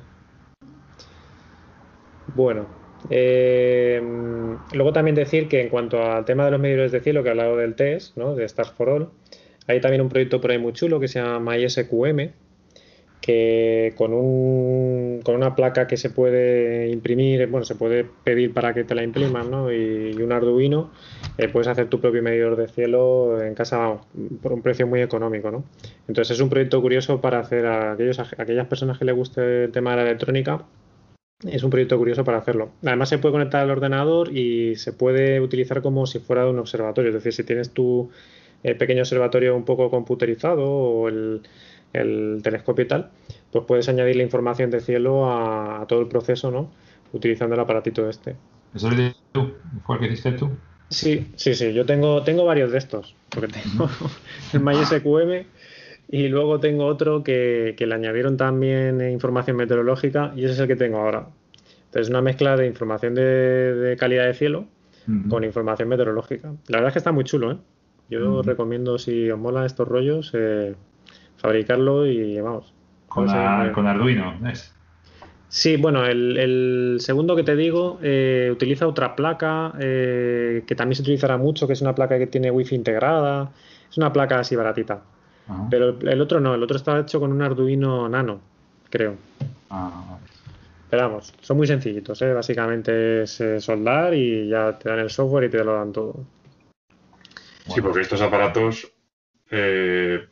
Bueno, eh, luego también decir que en cuanto al tema de los medidores de cielo que he hablado del TES, ¿no? de Stars for All, hay también un proyecto por ahí muy chulo que se llama MySQM, que con, un, una placa que se puede imprimir, bueno, se puede pedir para que te la impriman, ¿no? Y, un Arduino, eh, puedes hacer tu propio medidor de cielo en casa por un precio muy económico, ¿no? Entonces es un proyecto curioso para hacer a, aquellos, aquellas personas que les guste el tema de la electrónica, es un proyecto curioso para hacerlo. Además se puede conectar al ordenador y se puede utilizar como si fuera un observatorio, es decir, si tienes tu eh, pequeño observatorio un poco computerizado o el el telescopio y tal, pues puedes añadir la información de cielo a, todo el proceso, ¿no? Utilizando el aparatito este. ¿Eso lo tú? ¿Fue el que hiciste tú? Sí, sí, sí. Yo tengo, tengo varios de estos. Porque tengo el MySQM y luego tengo otro que, le añadieron también información meteorológica y ese es el que tengo ahora. Entonces, una mezcla de información de, calidad de cielo con información meteorológica. La verdad es que está muy chulo, ¿eh? Yo recomiendo, si os mola estos rollos, eh, fabricarlo y vamos. Con, Arduino, Sí, bueno, el, segundo que te digo eh, utiliza otra placa eh, que también se utilizará mucho, que es una placa que tiene wifi integrada. Es una placa así baratita. Pero el otro no, el otro está hecho con un Arduino Nano, creo. Ah, Pero vamos, son muy sencillitos, ¿eh? básicamente es eh, soldar y ya te dan el software y te lo dan todo. Sí, porque estos aparatos, eh,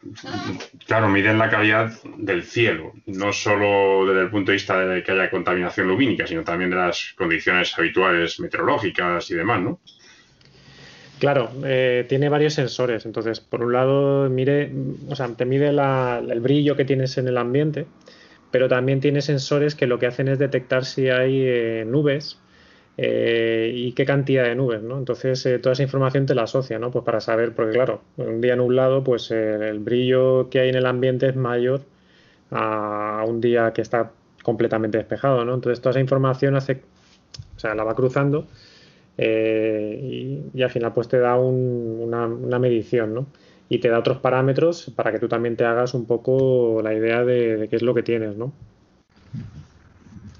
claro, miden la calidad del cielo, no solo desde el punto de vista de que haya contaminación lumínica, sino también de las condiciones habituales meteorológicas y demás, ¿no? Claro, eh, tiene varios sensores. Entonces, por un lado, mire, o sea, te mide el brillo que tienes en el ambiente, pero también tiene sensores que lo que hacen es detectar si hay eh, nubes eh, y qué cantidad de nubes, ¿no? Entonces, toda esa información te la asocia, ¿no? Pues para saber, porque claro, un día nublado, pues el brillo que hay en el ambiente es mayor a un día que está completamente despejado, ¿no? Entonces, toda esa información hace, o sea, la va cruzando eh, y, al final pues te da una, medición, ¿no? Y te da otros parámetros para que tú también te hagas un poco la idea de, qué es lo que tienes, ¿no?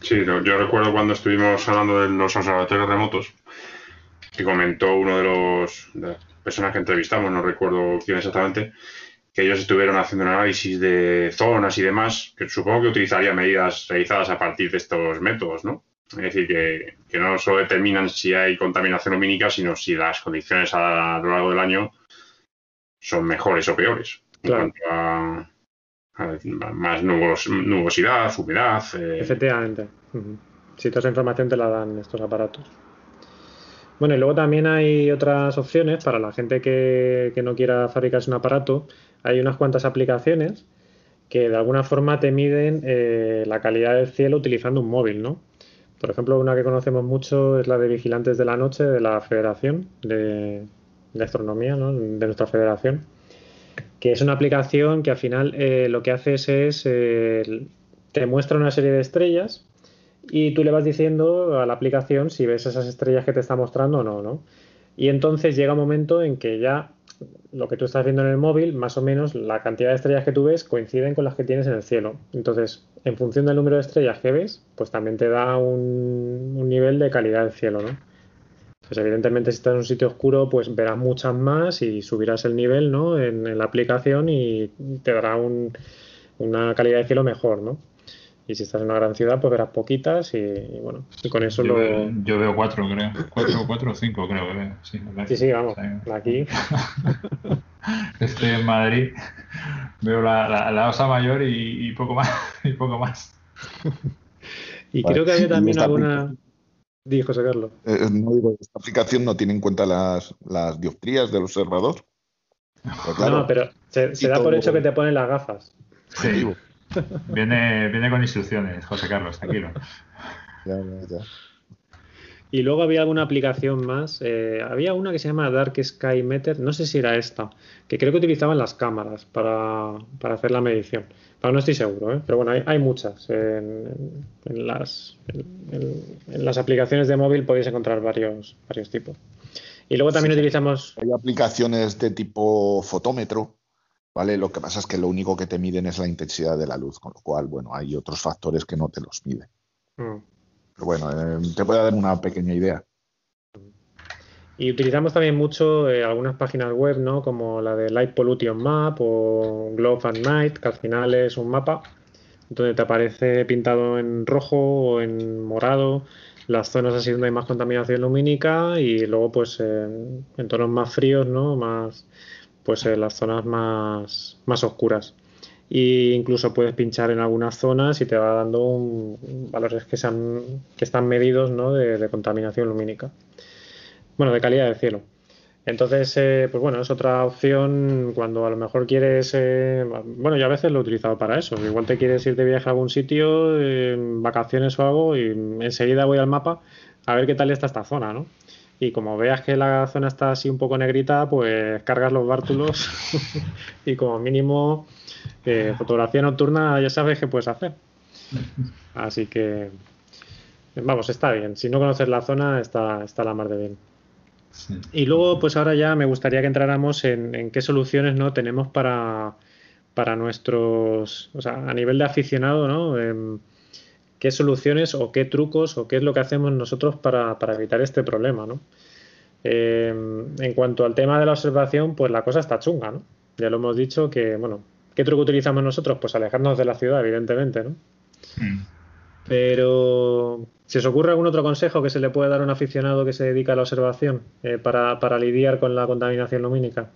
Sí, yo recuerdo cuando estuvimos hablando de los observatorios remotos, que comentó uno de los de las personas que entrevistamos, no recuerdo quién exactamente, que ellos estuvieron haciendo un análisis de zonas y demás, que supongo que utilizaría medidas realizadas a partir de estos métodos, ¿no? Es decir, que, no solo determinan si hay contaminación lumínica, sino si las condiciones a, lo largo del año son mejores o peores. En cuanto a, más nubosidad, humedad. Eh. Efectivamente. Si toda esa información te la dan estos aparatos. Bueno, y luego también hay otras opciones para la gente que, no quiera fabricarse un aparato. Hay unas cuantas aplicaciones que de alguna forma te miden eh, la calidad del cielo utilizando un móvil, ¿no? Por ejemplo, una que conocemos mucho es la de Vigilantes de la Noche de la Federación de, Astronomía, de nuestra federación, que es una aplicación que al final eh, lo que hace es, eh, te muestra una serie de estrellas y tú le vas diciendo a la aplicación si ves esas estrellas que te está mostrando o no, ¿no? Y entonces llega un momento en que ya lo que tú estás viendo en el móvil, más o menos la cantidad de estrellas que tú ves coinciden con las que tienes en el cielo. Entonces, en función del número de estrellas que ves, pues también te da un, nivel de calidad del cielo, ¿no? Pues evidentemente si estás en un sitio oscuro, pues verás muchas más y subirás el nivel, ¿no? En, la aplicación y te dará una calidad de cielo mejor, ¿no? Y si estás en una gran ciudad, pues verás poquitas y, bueno, y con eso yo lo... Veo, yo veo cuatro, creo. Cuatro, cuatro o cinco creo que veo. Sí, sí, sí, vamos. Aquí. Estoy en Madrid, veo la, la, Osa Mayor y, poco más. Y poco más. y creo que hay también alguna... Di, José Carlos. Eh, eh, no digo, esta aplicación no tiene en cuenta las, las dioptrías del observador. no, pero se, se da por hecho que te ponen las gafas. Sí. Viene, viene con instrucciones, José Carlos, tranquilo. Y luego había alguna aplicación más. Eh, había una que se llama Dark Sky Meter, no sé si era esta, que creo que utilizaban las cámaras para, hacer la medición. Pero no estoy seguro, ¿eh? pero bueno, hay, muchas. En, las, en, las aplicaciones de móvil podéis encontrar varios, varios tipos. Y luego también utilizamos. Hay aplicaciones de tipo fotómetro ¿vale? Lo que pasa es que lo único que te miden es la intensidad de la luz, con lo cual, bueno, hay otros factores que no te los miden. Mm. Pero bueno, eh, te puede dar una pequeña idea. Y utilizamos también mucho eh, algunas páginas web, ¿no? Como la de Light Pollution Map o Globe at Night, que al final es un mapa donde te aparece pintado en rojo o en morado las zonas así donde hay más contaminación lumínica y luego pues en tonos más fríos, ¿no? Más, pues en las zonas más, más oscuras. E incluso puedes pinchar en algunas zonas y te va dando valores que, sean, que están medidos ¿no? de, contaminación lumínica. Bueno, de calidad del cielo. Entonces, eh, pues bueno, es otra opción cuando a lo mejor quieres, eh, bueno, yo a veces lo he utilizado para eso. Igual te quieres ir de viaje a algún sitio, vacaciones o algo, y enseguida voy al mapa a ver qué tal está esta zona, ¿no? y como veas que la zona está así un poco negrita, pues cargas los bártulos y como mínimo fotografía nocturna ya sabes qué puedes hacer. Así que, vamos, está bien. Si no conoces la zona, está, está la mar de bien. Y luego, pues ahora ya me gustaría que entráramos en, qué soluciones no tenemos para, para nuestros, o sea, a nivel de aficionado, ¿no? Em, qué soluciones o qué trucos o qué es lo que hacemos nosotros para, evitar este problema, ¿no? Eh, en cuanto al tema de la observación, pues la cosa está chunga, ¿no? Ya lo hemos dicho que, bueno, ¿qué truco utilizamos nosotros? Pues alejarnos de la ciudad, evidentemente, ¿no? Mm. Pero, ¿se os ocurre algún otro consejo que se le puede dar a un aficionado que se dedica a la observación eh, para, para, lidiar con la contaminación lumínica?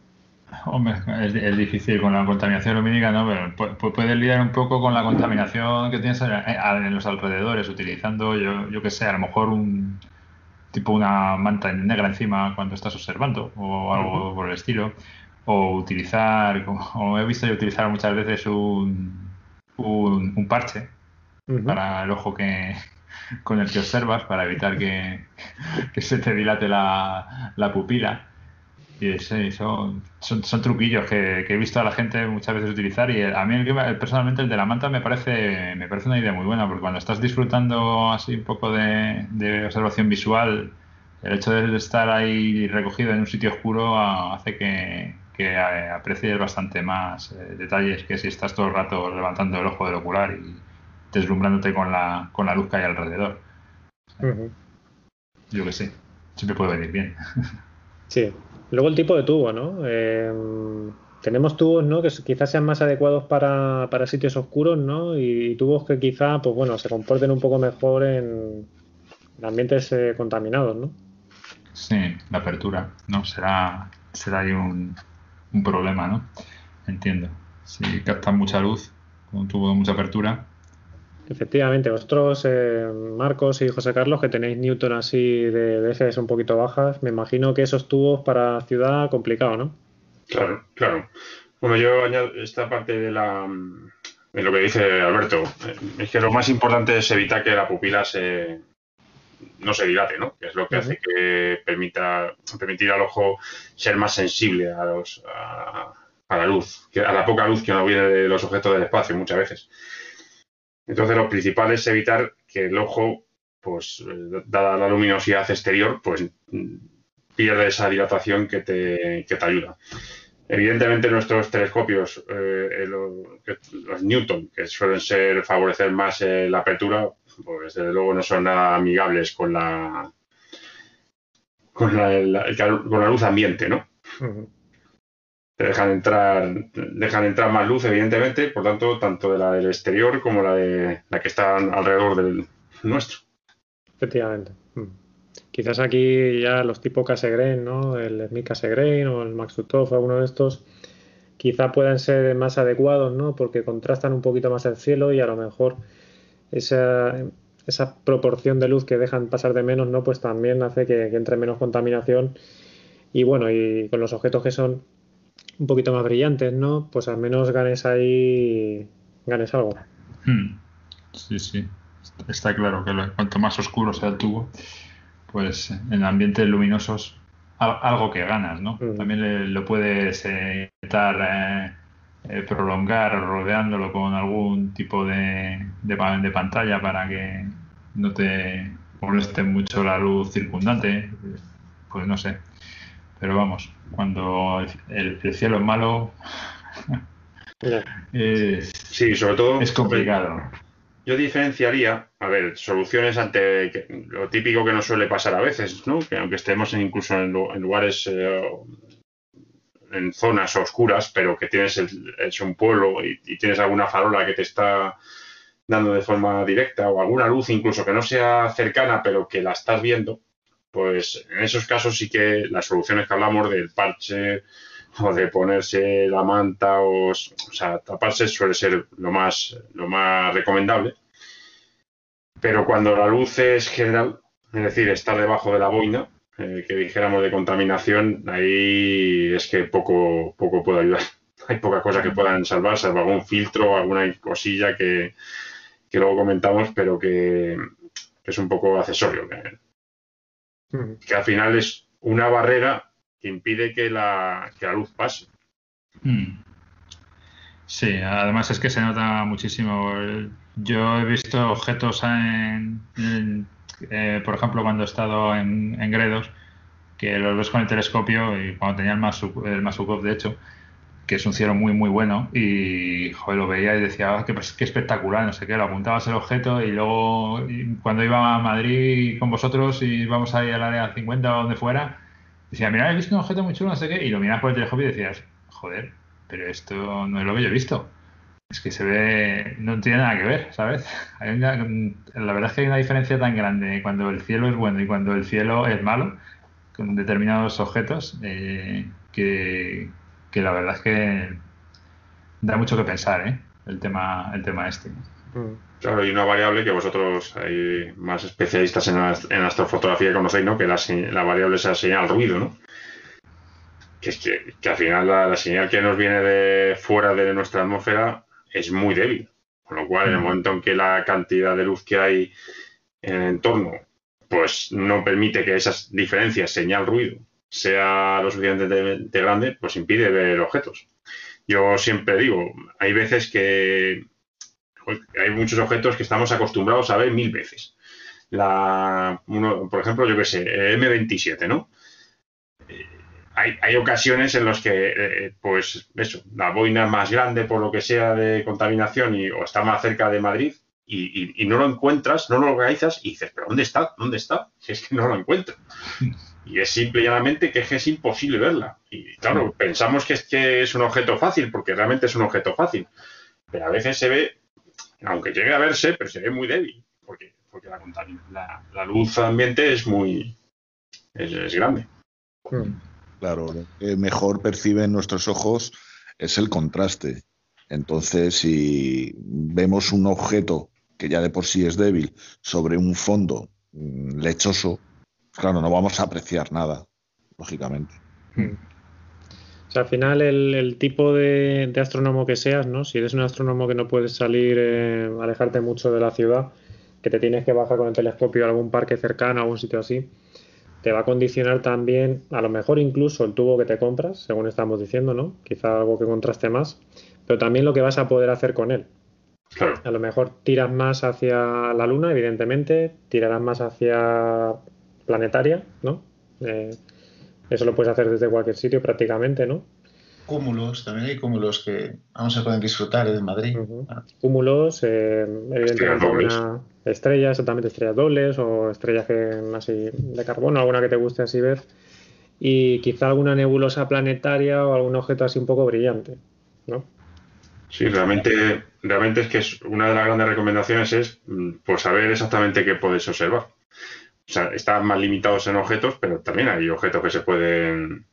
Hombre, es, difícil con la contaminación lumínica, ¿no? Pero puedes lidiar un poco con la contaminación que tienes en, los alrededores, utilizando, yo, yo que sé, a lo mejor un tipo una manta negra encima cuando estás observando o algo por el estilo. O utilizar, como he visto yo utilizar muchas veces un, un, parche para el ojo que, con el que observas para evitar que, se te dilate la, la pupila. Y sí, son, son, son, truquillos que, he visto a la gente muchas veces utilizar y a mí personalmente el de la manta me parece, me parece una idea muy buena porque cuando estás disfrutando así un poco de, observación visual, el hecho de estar ahí recogido en un sitio oscuro hace que, que aprecies bastante más eh, detalles que si estás todo el rato levantando el ojo del ocular y deslumbrándote con la, con la luz que hay alrededor. Yo que sé, siempre puede venir bien. Sí, Luego el tipo de tubo, ¿no? Em, tenemos tubos, ¿no? Que quizás sean más adecuados para, sitios oscuros, ¿no? Y, tubos que quizá, pues bueno, se comporten un poco mejor en, ambientes eh, contaminados, ¿no? Sí, la apertura, ¿no? Será, será ahí un, un problema, ¿no? Entiendo. Si captan mucha luz con un tubo de mucha apertura, Efectivamente, vosotros, eh, Marcos y José Carlos, que tenéis Newton así de, de un poquito bajas, me imagino que esos tubos para ciudad complicado, ¿no? Claro, claro. Bueno, yo añado esta parte de la de lo que dice Alberto. Es que lo más importante es evitar que la pupila se no se dilate, ¿no? Que es lo que hace que permita permitir al ojo ser más sensible a los a, a la luz, a la poca luz que no viene de los objetos del espacio muchas veces. Entonces, lo principal es evitar que el ojo, pues, eh, dada la luminosidad exterior, pues pierda esa dilatación que te, que te ayuda. Evidentemente, nuestros telescopios, eh, los Newton, que suelen ser favorecer más eh, la apertura, pues desde luego no son nada amigables con la con la, con la luz ambiente, ¿no? dejan entrar, dejan entrar más luz, evidentemente, por tanto, tanto de la del exterior como la de la que está alrededor del nuestro. Efectivamente. Mm. Quizás aquí ya los tipo Cassegrain, ¿no? El Smith Cassegrain o el Max Utov, alguno de estos, quizá puedan ser más adecuados, ¿no? Porque contrastan un poquito más el cielo y a lo mejor esa, esa proporción de luz que dejan pasar de menos, ¿no? Pues también hace que entre menos contaminación. Y bueno, y con los objetos que son un poquito más brillantes, ¿no? Pues al menos ganes ahí, ganes algo. Hmm. Sí, sí. Está claro que cuanto más oscuro sea el tubo, pues en ambientes luminosos algo que ganas, ¿no? Hmm. También lo puedes intentar eh, eh, prolongar rodeándolo con algún tipo de, de, pantalla para que no te moleste mucho la luz circundante. Pues no sé. Pero vamos, cuando el, cielo es malo, sí, sobre todo es complicado. Yo diferenciaría, a ver, soluciones ante lo típico que nos suele pasar a veces, ¿no? Que aunque estemos incluso en, lugares, eh, en zonas oscuras, pero que tienes es un pueblo y, tienes alguna farola que te está dando de forma directa o alguna luz incluso que no sea cercana, pero que la estás viendo, pues en esos casos sí que las soluciones que hablamos del parche o de ponerse la manta o, o sea, taparse suele ser lo más, lo más recomendable. Pero cuando la luz es general, es decir, estar debajo de la boina, eh, que dijéramos de contaminación, ahí es que poco, poco puede ayudar. Hay pocas cosas que puedan salvar, salvo algún filtro o alguna cosilla que, luego comentamos, pero que, es un poco accesorio. Que al final es una barrera que impide que la, la luz pase. Hmm. Sí, además es que se nota muchísimo. Yo he visto objetos en, eh, por ejemplo, cuando he estado en, Gredos, que los ves con el telescopio y cuando tenía el, Masukov, el de hecho, que es un cielo muy, muy bueno. Y joder, lo veía y decía, ah, qué, espectacular, no sé qué. Lo apuntabas el objeto y luego, cuando iba a Madrid con vosotros y vamos a ir al área 50 o donde fuera, decía, mira, he visto un objeto muy chulo, no sé qué. Y lo miras por el telescopio y decías, joder, pero esto no es lo que yo he visto. Es que se ve, no tiene nada que ver, ¿sabes? la verdad es que hay una diferencia tan grande cuando el cielo es bueno y cuando el cielo es malo con determinados objetos eh, que, la verdad es que da mucho que pensar, ¿eh? El tema, el tema este. Mm. Claro, hay una variable que vosotros, hay más especialistas en, en astrofotografía conocéis, ¿no? Que la, la variable es la señal ruido, ¿no? Que, es que, al final la, señal que nos viene de fuera de nuestra atmósfera es muy débil. Con lo cual, en el momento en que la cantidad de luz que hay en el entorno, pues no permite que esas diferencias, señal-ruido, sea lo suficientemente grande, pues impide ver objetos. Yo siempre digo, hay veces que hay muchos objetos que estamos acostumbrados a ver mil veces. La, por ejemplo, yo qué sé, M27, ¿no? Hay, ocasiones en las que, eh, pues, eso, la boina más grande por lo que sea de contaminación y, o está más cerca de Madrid y, no lo encuentras, no lo localizas y dices, ¿pero dónde está? ¿Dónde está? Si es que no lo encuentro. Y es simple y llanamente que es, imposible verla. Y claro, pensamos que es, que es un objeto fácil, porque realmente es un objeto fácil. Pero a veces se ve, aunque llegue a verse, pero se ve muy débil, porque, porque la, la, luz ambiente es muy, es, grande. Hmm. Claro, lo que mejor perciben nuestros ojos es el contraste. Entonces, si vemos un objeto que ya de por sí es débil sobre un fondo mm, lechoso, claro, no vamos a apreciar nada, lógicamente. Hmm. O sea, al final el, tipo de, astrónomo que seas, ¿no? Si eres un astrónomo que no puedes salir, eh, alejarte mucho de la ciudad, que te tienes que bajar con el telescopio a algún parque cercano, a algún sitio así, te va a condicionar también, a lo mejor incluso el tubo que te compras, según estamos diciendo, ¿no? Quizá algo que contraste más, pero también lo que vas a poder hacer con él. A lo mejor tiras más hacia la Luna, evidentemente, tirarás más hacia planetaria, ¿no? Eh, eso lo puedes hacer desde cualquier sitio prácticamente, ¿no? Cúmulos, también hay cúmulos que vamos a poder disfrutar en Madrid. Cúmulos, eh, evidentemente estrellas, exactamente estrellas dobles o estrellas que, así de carbono, alguna que te guste así ver. Y quizá alguna nebulosa planetaria o algún objeto así un poco brillante, ¿no? Sí, realmente, realmente es que es una de las grandes recomendaciones es mm, pues saber exactamente qué puedes observar. O sea, están más limitados en objetos, pero también hay objetos que se pueden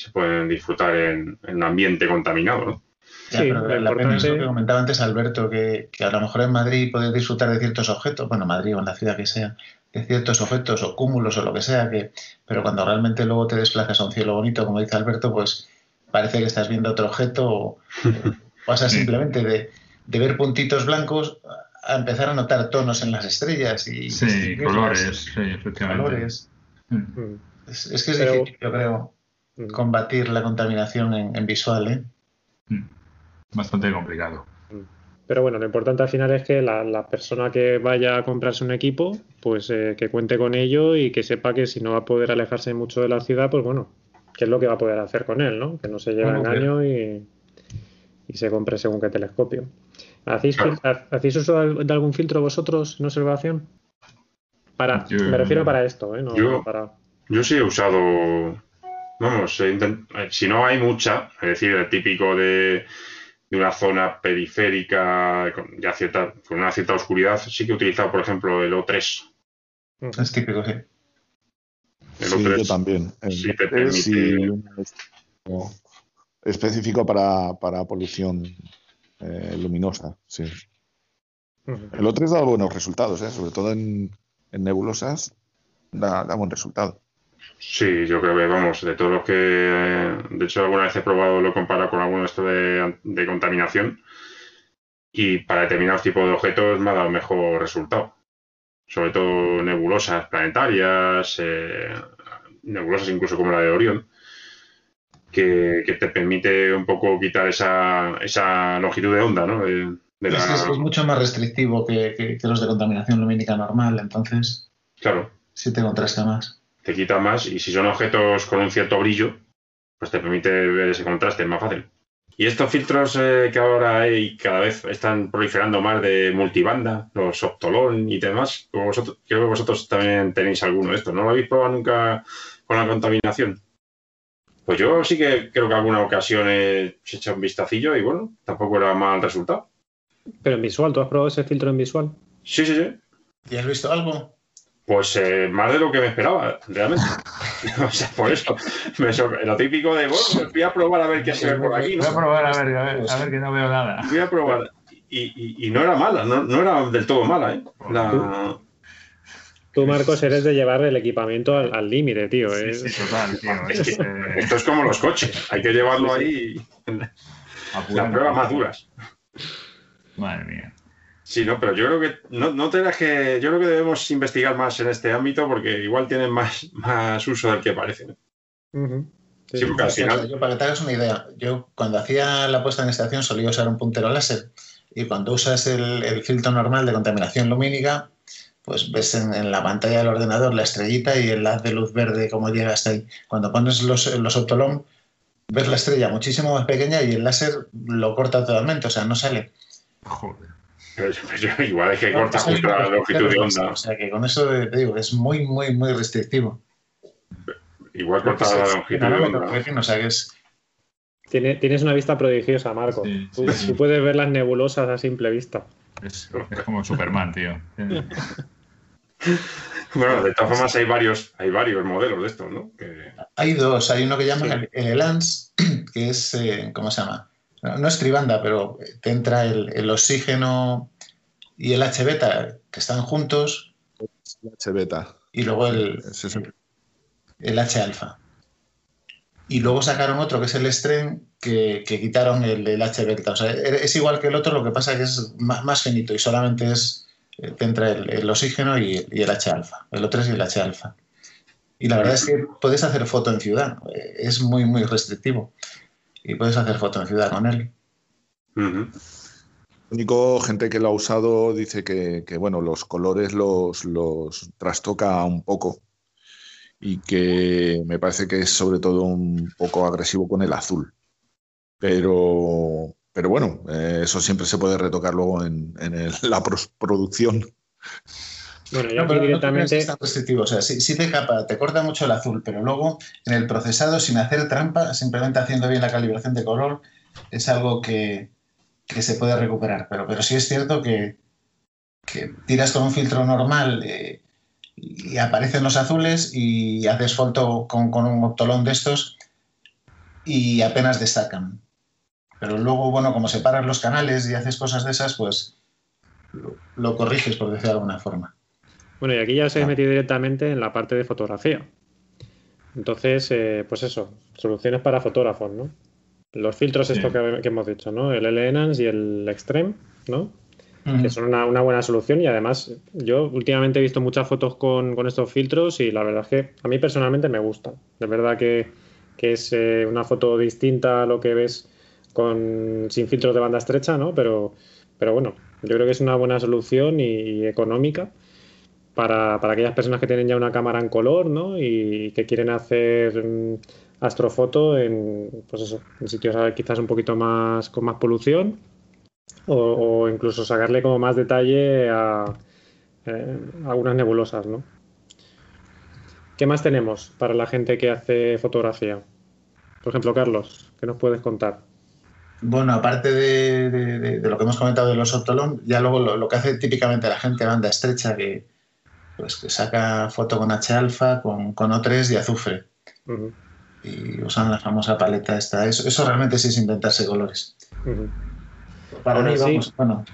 se pueden disfrutar en, un ambiente contaminado, ¿no? sí, la pena es lo que comentaba antes Alberto, que, a lo mejor en Madrid puedes disfrutar de ciertos objetos, bueno, Madrid o en la ciudad que sea, de ciertos objetos o cúmulos o lo que sea, que, pero cuando realmente luego te desplazas a un cielo bonito, como dice Alberto, pues parece que estás viendo otro objeto o pasa simplemente de, ver puntitos blancos a empezar a notar tonos en las estrellas y sí, colores, sí, efectivamente. Mm. Es, que es difícil, yo creo. Combatir la contaminación en, visual. ¿eh? Mm. Bastante complicado. Pero bueno, lo importante al final es que la, persona que vaya a comprarse un equipo, pues eh, que cuente con ello y que sepa que si no va a poder alejarse mucho de la ciudad, pues bueno, qué es lo que va a poder hacer con él, ¿no? Que no se lleve engaño y, se compre según qué telescopio. ¿Hacéis, uso de algún filtro vosotros en observación? Para, me refiero para esto, ¿eh? yo, para... yo sí he usado Vamos, eh, si no hay mucha, es decir, el típico de, una zona periférica con, ya cierta, con una cierta oscuridad, sí que he utilizado, por ejemplo, el O3. Es típico, sí. El O3 yo también. Sí te permite... específico para, para polución eh, luminosa, sí. El O3 da buenos resultados, ¿eh? sobre todo en, nebulosas, da, da buen resultado. Sí, yo creo que, vamos, de todos los que. De hecho, alguna vez he probado, lo he comparado con alguno esto de, de contaminación. Y para determinados tipos de objetos me ha dado mejor resultado. Sobre todo nebulosas planetarias, eh, nebulosas incluso como la de Orión, que, te permite un poco quitar esa, esa longitud de onda, ¿no? es, mucho más restrictivo que, que, que, los de contaminación lumínica normal, entonces. Claro. Sí te contrasta más te quita más y si son objetos con un cierto brillo, pues te permite ver ese contraste, es más fácil. Y estos filtros eh, que ahora hay cada vez están proliferando más de multibanda, los Optolón y demás, vosotros, creo que vosotros también tenéis alguno de estos. ¿No lo habéis probado nunca con la contaminación? Pues yo sí que creo que alguna ocasión he hecho un vistacillo y bueno, tampoco era mal resultado. Pero en visual, ¿tú has probado ese filtro en visual? Sí, sí, sí. ¿Y has visto algo? Pues eh, más de lo que me esperaba, realmente. o sea, por eso. Me lo típico de, bueno, voy a probar a ver qué se ve por aquí. Voy a probar a ver, a ver, a ver que no veo nada. Voy a probar. Y, y- y no era mala, no, no era del todo mala, ¿eh? La- Tú, Marcos, eres de llevar el equipamiento al límite, tío. Sí, total, tío. Es que Es, esto es como los coches, hay que llevarlo ahí. Las pruebas más duras. Madre mía. Sí, no, pero yo creo que no, no te creas que yo creo que debemos investigar más en este ámbito porque igual tienen más, más uso del que parece. Sí, Sí, porque al O sea, final, yo, para que te hagas una idea, yo cuando hacía la puesta en estación solía usar un puntero láser y cuando usas el, el filtro normal de contaminación lumínica, pues ves en, en la pantalla del ordenador la estrellita y el haz de luz verde como llega hasta ahí. Cuando pones los, los Optolom, ves la estrella muchísimo más pequeña y el láser lo corta totalmente, o sea, no sale. Joder. igual es que corta Sale justo la longitud de onda. O sea, que con eso te digo, es muy, muy, muy restrictivo. Igual corta Es- la longitud de onda. o sea, que es Tiene- tienes una vista prodigiosa, Marcos. Sí, tú, sí, sí. tú puedes ver las nebulosas a simple vista. Es, es como Superman, tío. Bueno, de todas formas hay varios, hay varios modelos de estos, ¿no? Que- Hay dos, hay uno que llaman Sí. el, el que es, eh, ¿cómo se llama? No, es tribanda, pero te entra el, el oxígeno y el H-beta, que están juntos, H beta. y luego el, es el- el H-alfa. Y luego sacaron otro, que es el Stren, que, que quitaron el, el H-beta. O sea, e- es igual que el otro, lo que pasa que es más, más finito y solamente es, eh, te entra el, el oxígeno y, y el H-alfa, el O3 y el H-alfa. Y la verdad es que puedes hacer foto en ciudad, eh, es muy, muy restrictivo. Y puedes hacer foto en ciudad con él. Ujú. único gente que lo ha usado dice que, que, bueno, los colores los, los trastoca un poco y que me parece que es sobre todo un poco agresivo con el azul. Pero, pero bueno, eh, eso siempre se puede retocar luego en, en el- la postproducción. Bueno, yo No, pero no directamente. es tan restrictivo. O sea, sí, sí te capa, te corta mucho el azul, pero luego en el procesado, sin hacer trampa, simplemente haciendo bien la calibración de color, es algo que, que se puede recuperar. Pero, pero sí es cierto que, que tiras con un filtro normal eh, y aparecen los azules y haces foto con, con un optolón de estos y apenas destacan. Pero luego, bueno, como separas los canales y haces cosas de esas, pues lo, lo corriges, por decirlo de alguna forma. Bueno, y aquí ya os Ah. metido directamente en la parte de fotografía. Entonces, eh, pues eso, soluciones para fotógrafos, ¿no? Los filtros, Sí. esto que, que hemos dicho, ¿no? El L-Enhance y el Extreme, ¿no? Que son una, una buena solución y además yo últimamente he visto muchas fotos con, con estos filtros y la verdad es que a mí personalmente me gustan. De verdad que, que es eh, una foto distinta a lo que ves con, sin filtros de banda estrecha, ¿no? Pero, pero bueno, yo creo que es una buena solución y, y económica para, para aquellas personas que tienen ya una cámara en color, ¿no? Y que quieren hacer mm, astrofoto en, pues eso, en sitios eh, quizás un poquito más con más polución o, incluso sacarle como más detalle a eh, algunas nebulosas, ¿no? ¿Qué más tenemos para la gente que hace fotografía? Por ejemplo, Carlos, ¿qué nos puedes contar? Bueno, aparte de, de- lo que hemos comentado de los Optolom, ya luego lo, lo que hace típicamente la gente banda estrecha, que, pues, que saca foto con H-alfa, con, con O3 y azufre, y usan la famosa paleta esta. Eso, eso realmente sí es inventarse colores. Para mí, sí. vamos, bueno,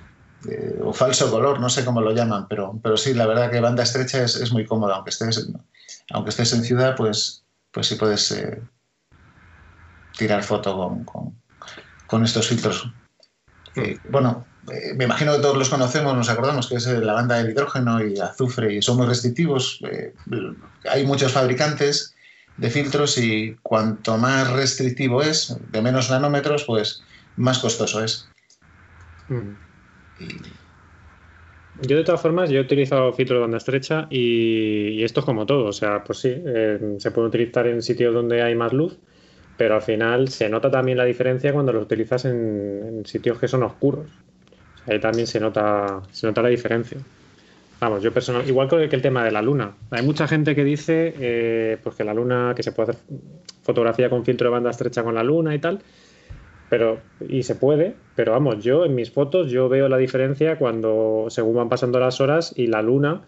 eh, o falso color, no sé cómo lo llaman, pero, pero sí, la verdad que banda estrecha es, es muy cómoda, aunque estés, aunque estés en ciudad, pues, pues sí puedes eh, tirar foto con, con- con estos filtros. Eh, bueno, eh, me imagino que todos los conocemos, nos acordamos que es eh, la banda del hidrógeno y azufre y son muy restrictivos. Eh, hay muchos fabricantes de filtros y cuanto más restrictivo es, de menos nanómetros, pues más costoso es. Y- Yo de todas formas, yo he utilizado filtros de banda estrecha y, y esto es como todo, o sea, pues sí, eh, se puede utilizar en sitios donde hay más luz, pero al final se nota también la diferencia cuando lo utilizas en, en sitios que son oscuros. Ahí también se nota, se nota la diferencia. Vamos, yo personal, igual que el tema de la luna. Hay mucha gente que dice eh, pues que la luna, que se puede hacer fotografía con filtro de banda estrecha con la luna y tal. Pero, y se puede, pero vamos, yo en mis fotos yo veo la diferencia cuando, según van pasando las horas y la luna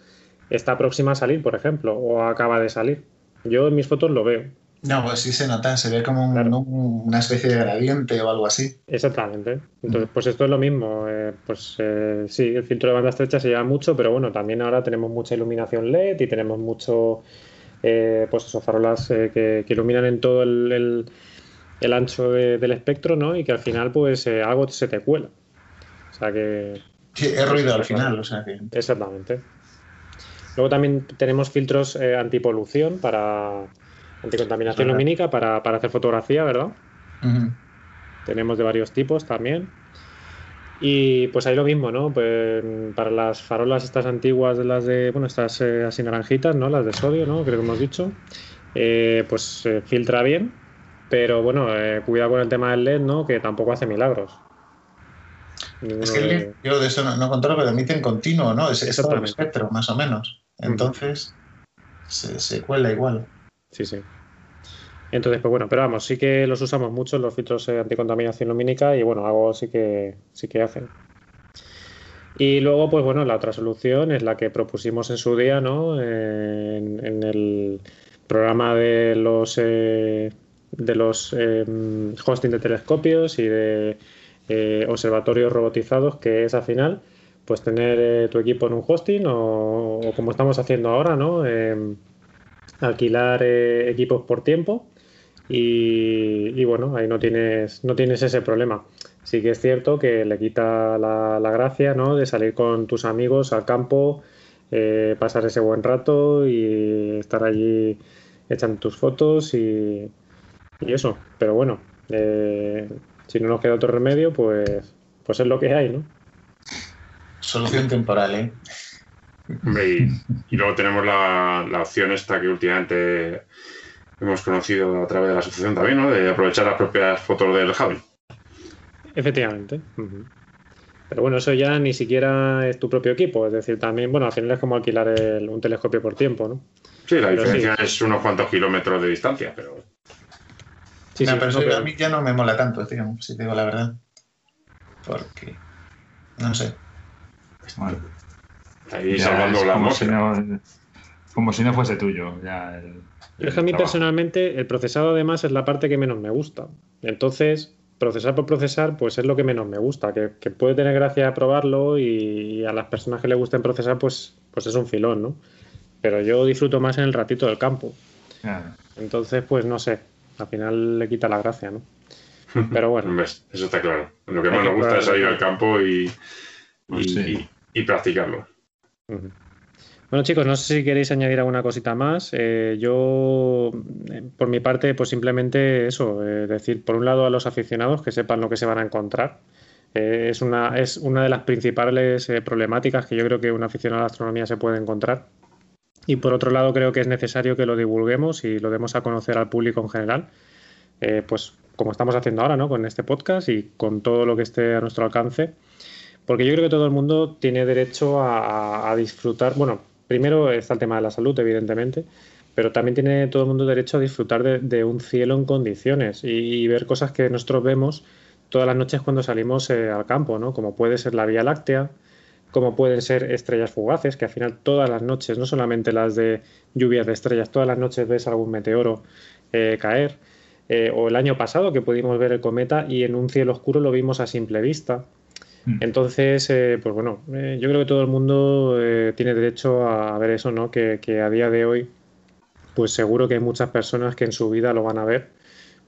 está próxima a salir, por ejemplo, o acaba de salir. Yo en mis fotos lo veo. No, pues sí se nota, se ve como una especie de gradiente o algo así. Exactamente. Entonces, pues esto es lo mismo. Eh, pues eh, sí, el filtro de banda estrecha se lleva mucho, pero bueno, también ahora tenemos mucha iluminación LED y tenemos mucho, eh, pues esos farolas que, iluminan en todo el, ancho del espectro, ¿no? Y que al final, pues algo se te cuela. O sea que. Sí, es ruido al final, o sea que. Exactamente. Luego también tenemos filtros antipolución para Anticontaminación lumínica para, hacer fotografía, ¿verdad? Tenemos de varios tipos también. Y pues ahí lo mismo, ¿no? Pues para las farolas estas antiguas de las de, bueno, estas eh, así naranjitas, ¿no? Las de sodio, ¿no? Creo que hemos dicho. Eh, pues filtra bien, pero bueno, eh, cuidado con el tema del LED, ¿no? Que tampoco hace milagros. Es que el LED, yo de eso no, no controlo, pero emite en continuo, ¿no? Es, es otro espectro, más o menos. Entonces, se, se cuela igual. Sí, sí. Entonces, pues bueno, pero vamos, sí que los usamos mucho los filtros de anticontaminación lumínica y bueno, algo sí que sí que hacen. Y luego, pues bueno, la otra solución es la que propusimos en su día, ¿no? En, el programa de los eh, de los em, hosting de telescopios y de eh, observatorios robotizados, que es al final, pues tener eh, tu equipo en un hosting o, o, como estamos haciendo ahora, ¿no? Alquilar eh, equipos por tiempo y, bueno, ahí no tienes, no tienes ese problema. Sí que es cierto que le quita la, gracia ¿no? de salir con tus amigos al campo, eh, pasar ese buen rato y estar allí echando tus fotos y, eso. Pero bueno, eh, si no nos queda otro remedio, pues, pues es lo que hay, ¿no? Solución temporal, ¿eh? Y, luego tenemos la, opción esta que últimamente hemos conocido a través de la asociación también, ¿no? De aprovechar las propias fotos del Hubble. Efectivamente. Pero bueno, eso ya ni siquiera es tu propio equipo. Es decir, también, bueno, al final es como alquilar un telescopio por tiempo, ¿no? Sí, la diferencia es unos cuantos kilómetros de distancia, pero. Sí, sí, pero, a mí ya no me mola tanto, tío, si te digo la verdad. Porque. No sé. Ahí salvando la como si, no, como si no fuese tuyo. Ya a mí personalmente el procesado además es la parte que menos me gusta. Entonces, procesar por procesar, pues es lo que menos me gusta. Que, puede tener gracia probarlo y, a las personas que le gusten procesar, pues, pues es un filón, ¿no? Pero yo disfruto más en el ratito del campo. Entonces, pues no sé, al final le quita la gracia, ¿no? Pero bueno. Eso está claro. Lo que más nos gusta es salir al campo y, y practicarlo. Bueno chicos, no sé si queréis añadir alguna cosita más. Eh, yo, eh, por mi parte, pues simplemente eso, eh, decir, por un lado a los aficionados que sepan lo que se van a encontrar. es, una, es una de las principales problemáticas que yo creo que un aficionado a la astronomía se puede encontrar. Y por otro lado, creo que es necesario que lo divulguemos y lo demos a conocer al público en general. pues como estamos haciendo ahora, ¿no? Con este podcast y con todo lo que esté a nuestro alcance porque yo creo que todo el mundo tiene derecho a, disfrutar. Bueno, primero está el tema de la salud, evidentemente, pero también tiene todo el mundo derecho a disfrutar de, un cielo en condiciones y, ver cosas que nosotros vemos todas las noches cuando salimos eh, al campo, ¿no? Como puede ser la Vía Láctea, como pueden ser estrellas fugaces, que al final todas las noches, no solamente las de lluvias de estrellas, todas las noches ves algún meteoro eh, caer. Eh, o el año pasado que pudimos ver el cometa y en un cielo oscuro lo vimos a simple vista. Mm. Entonces, eh, pues bueno, eh, yo creo que todo el mundo eh, tiene derecho a ver eso, ¿no? Que, a día de hoy, pues seguro que hay muchas personas que en su vida lo van a ver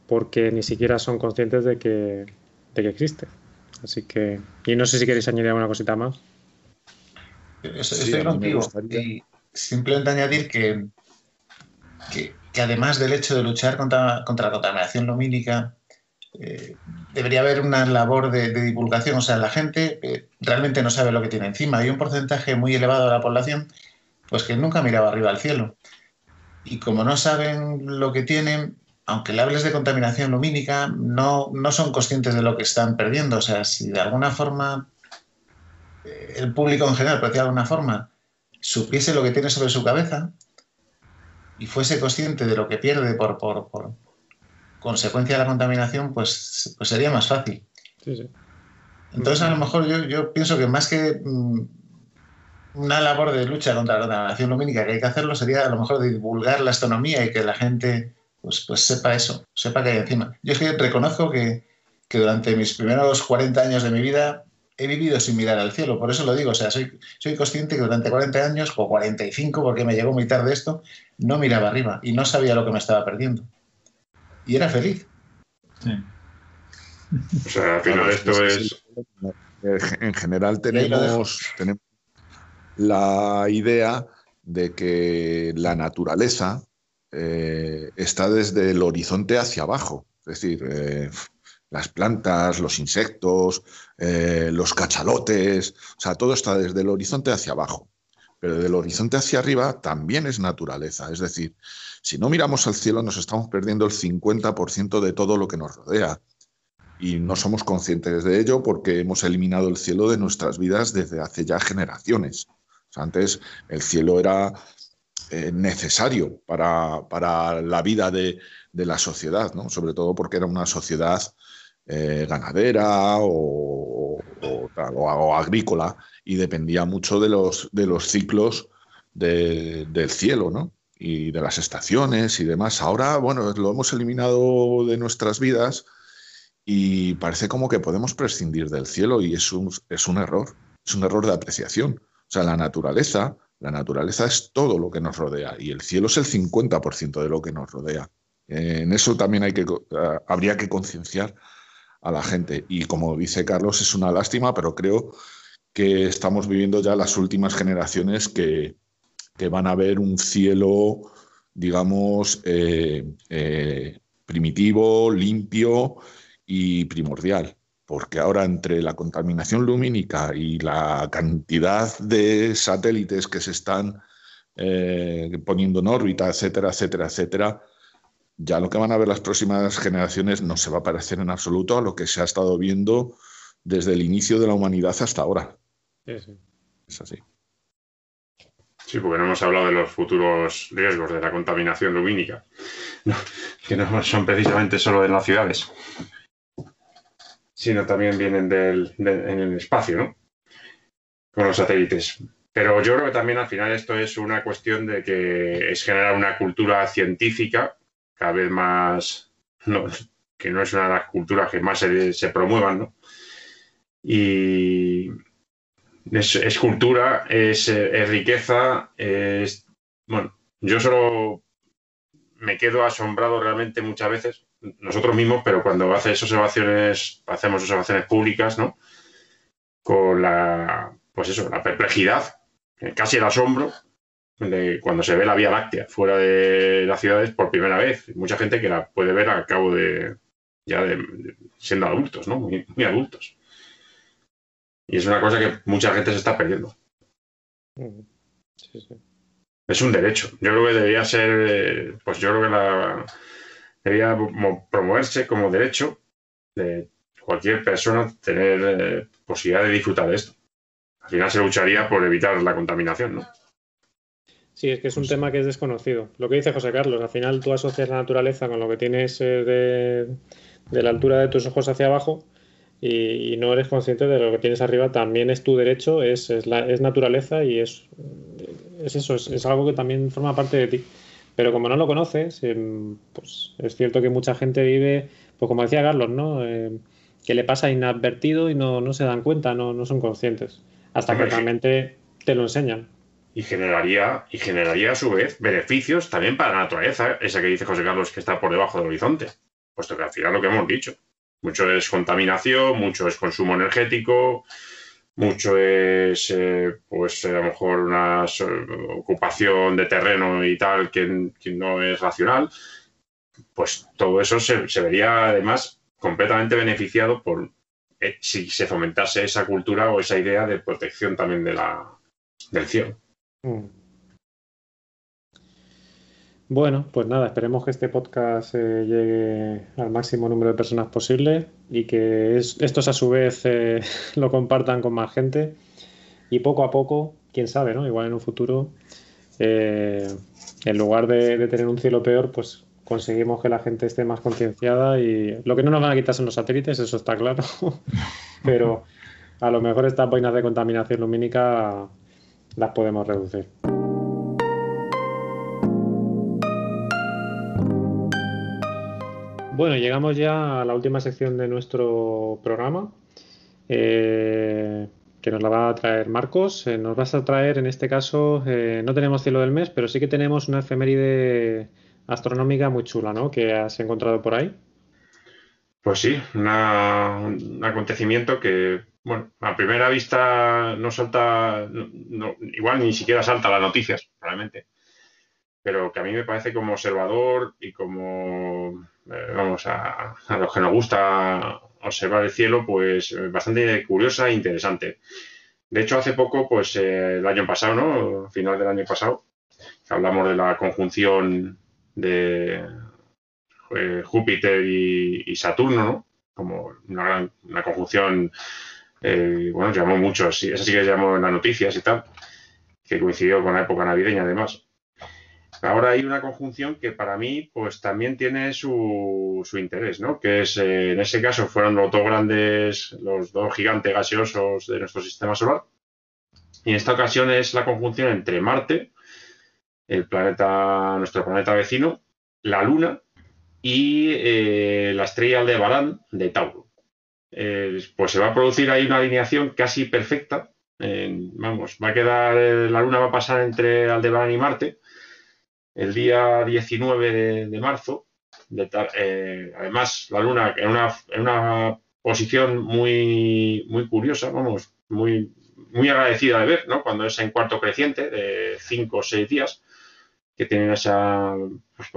porque ni siquiera son conscientes de que, de que existe. Así que, y no sé si queréis añadir alguna cosita más. Estoy contigo. Y simplemente añadir que, que, además del hecho de luchar contra, contra la contaminación lumínica, eh, debería haber una labor de, divulgación. O sea, la gente eh, realmente no sabe lo que tiene encima. Hay un porcentaje muy elevado de la población pues que nunca miraba arriba al cielo. Y como no saben lo que tienen, aunque le hables de contaminación lumínica, no, no son conscientes de lo que están perdiendo. O sea, si de alguna forma eh, el público en general, por de alguna forma, supiese lo que tiene sobre su cabeza y fuese consciente de lo que pierde por, por consecuencia de la contaminación, pues, pues sería más fácil. Entonces, a lo mejor yo, yo pienso que más que mm, una labor de lucha contra la contaminación lumínica que hay que hacerlo sería a lo mejor divulgar la astronomía y que la gente pues, pues sepa eso, sepa que hay encima. Yo es que reconozco que, que durante mis primeros 40 años de mi vida he vivido sin mirar al cielo, por eso lo digo, o sea, soy, soy consciente que durante 40 años, o 45, porque me llegó muy tarde esto, no miraba arriba y no sabía lo que me estaba perdiendo. Y era feliz. Sí. O sea, al final esto es... En general tenemos, tenemos la idea de que la naturaleza eh, está desde el horizonte hacia abajo. Es decir, eh, las plantas, los insectos, eh, los cachalotes, o sea, todo está desde el horizonte hacia abajo. Pero del horizonte hacia arriba también es naturaleza. Es decir, si no miramos al cielo nos estamos perdiendo el 50% de todo lo que nos rodea. Y no somos conscientes de ello porque hemos eliminado el cielo de nuestras vidas desde hace ya generaciones. antes el cielo era eh, necesario para, la vida de, de la sociedad, ¿no? sobre todo porque era una sociedad eh, ganadera o, agrícola y dependía mucho de los, de los ciclos del cielo, ¿no? Y de las estaciones y demás. Ahora, bueno, lo hemos eliminado de nuestras vidas y parece como que podemos prescindir del cielo y es un, es un error, es un error de apreciación. O sea, la naturaleza, la naturaleza es todo lo que nos rodea y el cielo es el 50% de lo que nos rodea. En eso también hay que, eh, habría que concienciar a la gente. Y como dice Carlos, es una lástima, pero creo que estamos viviendo ya las últimas generaciones que, van a ver un cielo, digamos, eh, eh, primitivo, limpio y primordial. Porque ahora entre la contaminación lumínica y la cantidad de satélites que se están eh, poniendo en órbita, etcétera, etcétera, etcétera, ya lo que van a ver las próximas generaciones no se va a parecer en absoluto a lo que se ha estado viendo desde el inicio de la humanidad hasta ahora. Es así. Sí, porque no hemos hablado de los futuros riesgos de la contaminación lumínica, que no son precisamente solo en las ciudades, sino también vienen del, en el espacio, ¿no? Con los satélites. Pero yo creo que también al final esto es una cuestión de que es generar una cultura científica cada vez más, que no es una de las culturas que más se, promuevan, ¿no? Y es, cultura, es, riqueza, es, bueno, yo solo me quedo asombrado realmente muchas veces, nosotros mismos, pero cuando haces observaciones, hacemos observaciones públicas, ¿no? Con la, pues eso, la perplejidad, casi el asombro cuando se ve la Vía Láctea fuera de las ciudades por primera vez. Mucha gente que la puede ver al cabo de ya de, siendo adultos, ¿no? Muy, adultos. Y es una cosa que mucha gente se está perdiendo. Es un derecho. Yo creo que debería ser, pues yo creo que la, debería promoverse como derecho de cualquier persona tener eh, posibilidad de disfrutar de esto. Al final se lucharía por evitar la contaminación, ¿no? Sí, es que es un pues tema que es desconocido. Lo que dice José Carlos, al final tú asocias la naturaleza con lo que tienes eh, de, la altura de tus ojos hacia abajo y, no eres consciente de lo que tienes arriba. También es tu derecho, es, es, naturaleza y es, es eso, es, algo que también forma parte de ti. Pero como no lo conoces, em, pues es cierto que mucha gente vive, pues como decía Carlos, ¿no? Em, que le pasa inadvertido y no, no se dan cuenta, no, no son conscientes. Hasta que realmente te lo enseñan y generaría, y generaría a su vez beneficios también para la naturaleza, esa que dice José Carlos que está por debajo del horizonte, puesto que al final lo que hemos dicho, mucho es contaminación, mucho es consumo energético, mucho es eh, pues a lo mejor una ocupación de terreno y tal que, no es racional, pues todo eso se, vería además completamente beneficiado por eh, si se fomentase esa cultura o esa idea de protección también de la, del cielo. Mm. Bueno, pues nada, esperemos que este podcast eh, llegue al máximo número de personas posible y que estos a su vez eh, lo compartan con más gente y poco a poco, quién sabe, ¿no? Igual en un futuro, eh, en lugar de, tener un cielo peor, pues conseguimos que la gente esté más concienciada y lo que no nos van a quitar son los satélites, eso está claro, pero a lo mejor estas boinas de contaminación lumínica las podemos reducir. Bueno, llegamos ya a la última sección de nuestro programa, eh, que nos la va a traer Marcos. Eh, nos vas a traer, en este caso, eh, no tenemos cielo del mes, pero sí que tenemos una efeméride astronómica muy chula, ¿no? Que has encontrado por ahí. Pues sí, un acontecimiento que, bueno, a primera vista no salta, igual ni siquiera salta las noticias, probablemente, pero que a mí me parece como observador y como eh, vamos, a, los que nos gusta observar el cielo, pues eh, bastante curiosa e interesante. De hecho, hace poco, pues eh, el año pasado, ¿no? Final del año pasado, hablamos de la conjunción de Júpiter y, Saturno, ¿no? Como una gran una conjunción, bueno, llamó mucho, esa sí que llamó en las noticias y tal, que coincidió con la época navideña además. Ahora hay una conjunción que para mí pues también tiene su, interés, ¿no? Que es, eh, en ese caso fueron los dos grandes, los dos gigantes gaseosos de nuestro sistema solar. Y en esta ocasión es la conjunción entre Marte, el planeta, nuestro planeta vecino, la Luna y eh, la estrella Aldebarán de Tauro. Eh, pues se va a producir ahí una alineación casi perfecta. vamos, va a quedar, la Luna va a pasar entre Aldebarán y Marte el día 19 de, marzo. Eh, además, la Luna en una, en una posición muy, muy curiosa, vamos, muy, muy agradecida de ver, ¿no? Cuando es en cuarto creciente de cinco o seis días, que tiene esa, pues,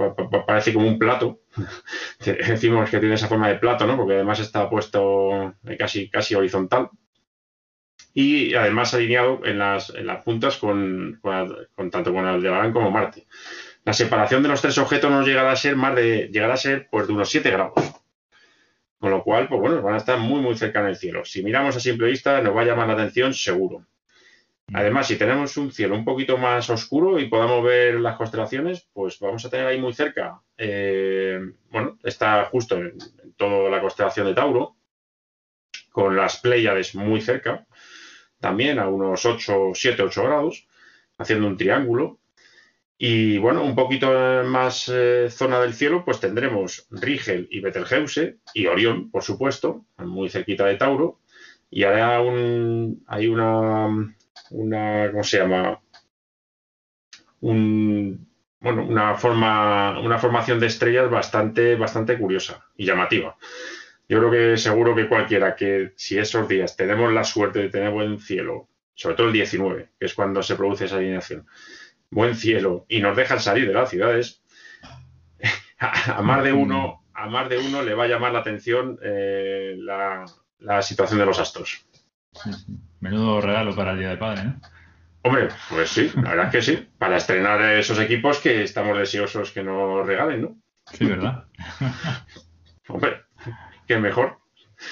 parece como un plato, decimos que tiene esa forma de plato, ¿no? Porque además está puesto casi, casi horizontal y además alineado en las, en las puntas con, con, tanto con Aldebarán como Marte. La separación de los tres objetos nos llegará a ser más de, llegará a ser pues, de unos 7 grados. Con lo cual, pues bueno, van a estar muy, muy cerca en el cielo. Si miramos a simple vista, nos va a llamar la atención seguro. Además, si tenemos un cielo un poquito más oscuro y podamos ver las constelaciones, pues vamos a tener ahí muy cerca, eh, bueno, está justo en, toda la constelación de Tauro, con las Pléyades muy cerca, también a unos 8, 7, 8 grados, haciendo un triángulo. Y bueno, un poquito más eh, zona del cielo, pues tendremos Rigel y Betelgeuse y Orión, por supuesto, muy cerquita de Tauro. Y un, hay una, una, ¿cómo se llama? Un, bueno, una forma, una formación de estrellas bastante, bastante curiosa y llamativa. Yo creo que seguro que cualquiera que si esos días tenemos la suerte de tener buen cielo, sobre todo el 19, que es cuando se produce esa alineación, buen cielo y nos dejan salir de las ciudades, a, más de uno, a más de uno le va a llamar la atención eh, la, situación de los astros. Menudo regalo para el Día de Padre, ¿no? Hombre, pues sí, la verdad es que sí. Para estrenar esos equipos que estamos deseosos que nos regalen, ¿no? Sí, ¿verdad? Hombre, qué mejor.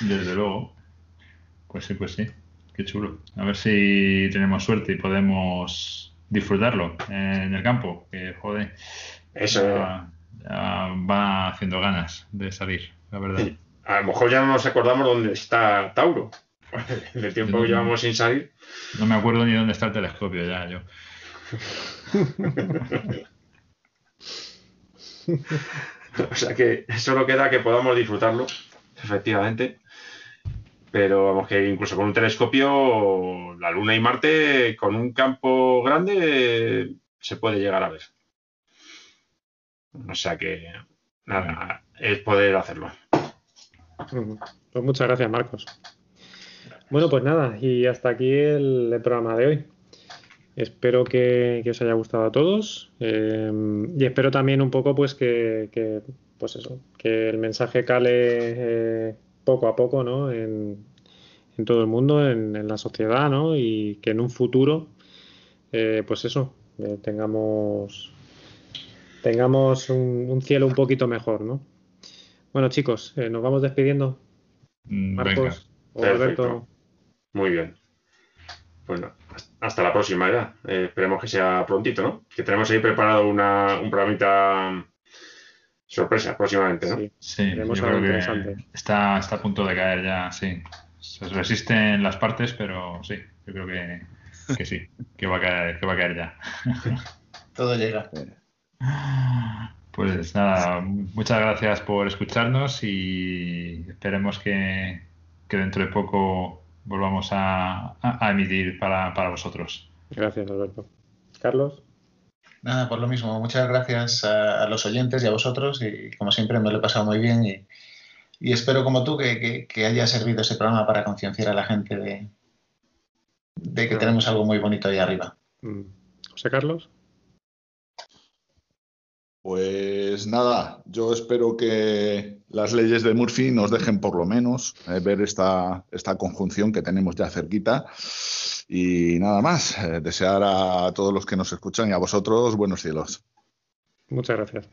Desde luego. Pues sí, pues sí. Qué chulo. A ver si tenemos suerte y podemos disfrutarlo en el campo, que joder, eso va haciendo ganas de salir, la verdad. A lo mejor ya no nos acordamos dónde está Tauro, del tiempo que llevamos sin salir. No me acuerdo ni dónde está el telescopio ya, yo. o sea que solo queda que podamos disfrutarlo, efectivamente. Pero vamos que incluso con un telescopio, la Luna y Marte, con un campo grande, se puede llegar a ver. O sea que nada, es poder hacerlo. Pues muchas gracias, Marcos. Bueno, pues nada, y hasta aquí el, programa de hoy. Espero que, os haya gustado a todos eh, y espero también un poco pues que, pues eso, que el mensaje cale eh, poco a poco, ¿no? En, todo el mundo, en, la sociedad, ¿no? Y que en un futuro, eh, pues eso, eh, tengamos, tengamos un, cielo un poquito mejor, ¿no? Bueno, chicos, nos vamos despidiendo. Mm, Marcos o Alberto. Muy bien. Bueno, hasta la próxima ya. esperemos que sea prontito, ¿no? Que tenemos ahí preparado una, un programita sorpresa próximamente, ¿no? Sí, Sí, yo creo que interesante. está, está a punto de caer ya, sí. Se resisten las partes, pero sí, yo creo que, que sí, que va a caer, que va a caer ya. Todo llega. Pues nada, muchas gracias por escucharnos y esperemos que, que dentro de poco volvamos a, a- a emitir para, para vosotros. Gracias, Alberto. Carlos, Nada, por lo mismo, muchas gracias a, a los oyentes y a vosotros y como siempre me lo he pasado muy bien y, y espero como tú que, que- que haya servido ese programa para concienciar a la gente de, de que tenemos algo muy bonito ahí arriba. mm, José Carlos, Pues nada, yo espero que las leyes de Murphy nos dejen por lo menos eh, ver esta, esta conjunción que tenemos ya cerquita. Y nada más, eh, desear a todos los que nos escuchan y a vosotros buenos cielos. muchas gracias.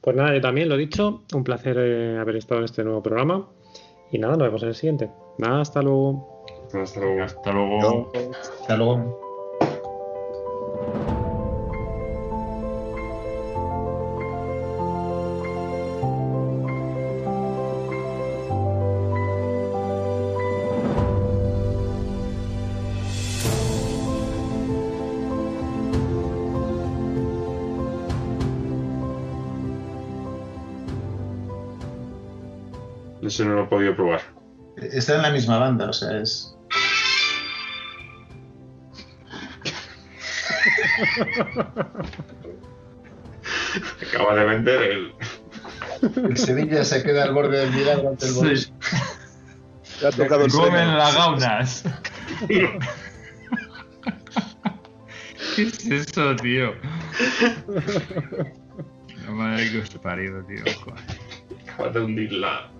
Pues nada, yo también lo dicho, un placer eh, haber estado en este nuevo programa. Y nada, nos vemos en el siguiente. Nada, hasta luego. Hasta luego. Hasta luego. Hasta luego. Ese no lo he podido probar. Está en la misma banda, o sea, es... Acaba de vender el. El Sevilla se queda al borde del milagro ante el Borussia. Ya ha tocado el Comen las gaunas. ¿Qué es eso, tío? La madre que os parió, tío. Acaba de hundirla.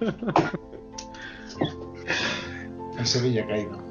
El Sevilla caído.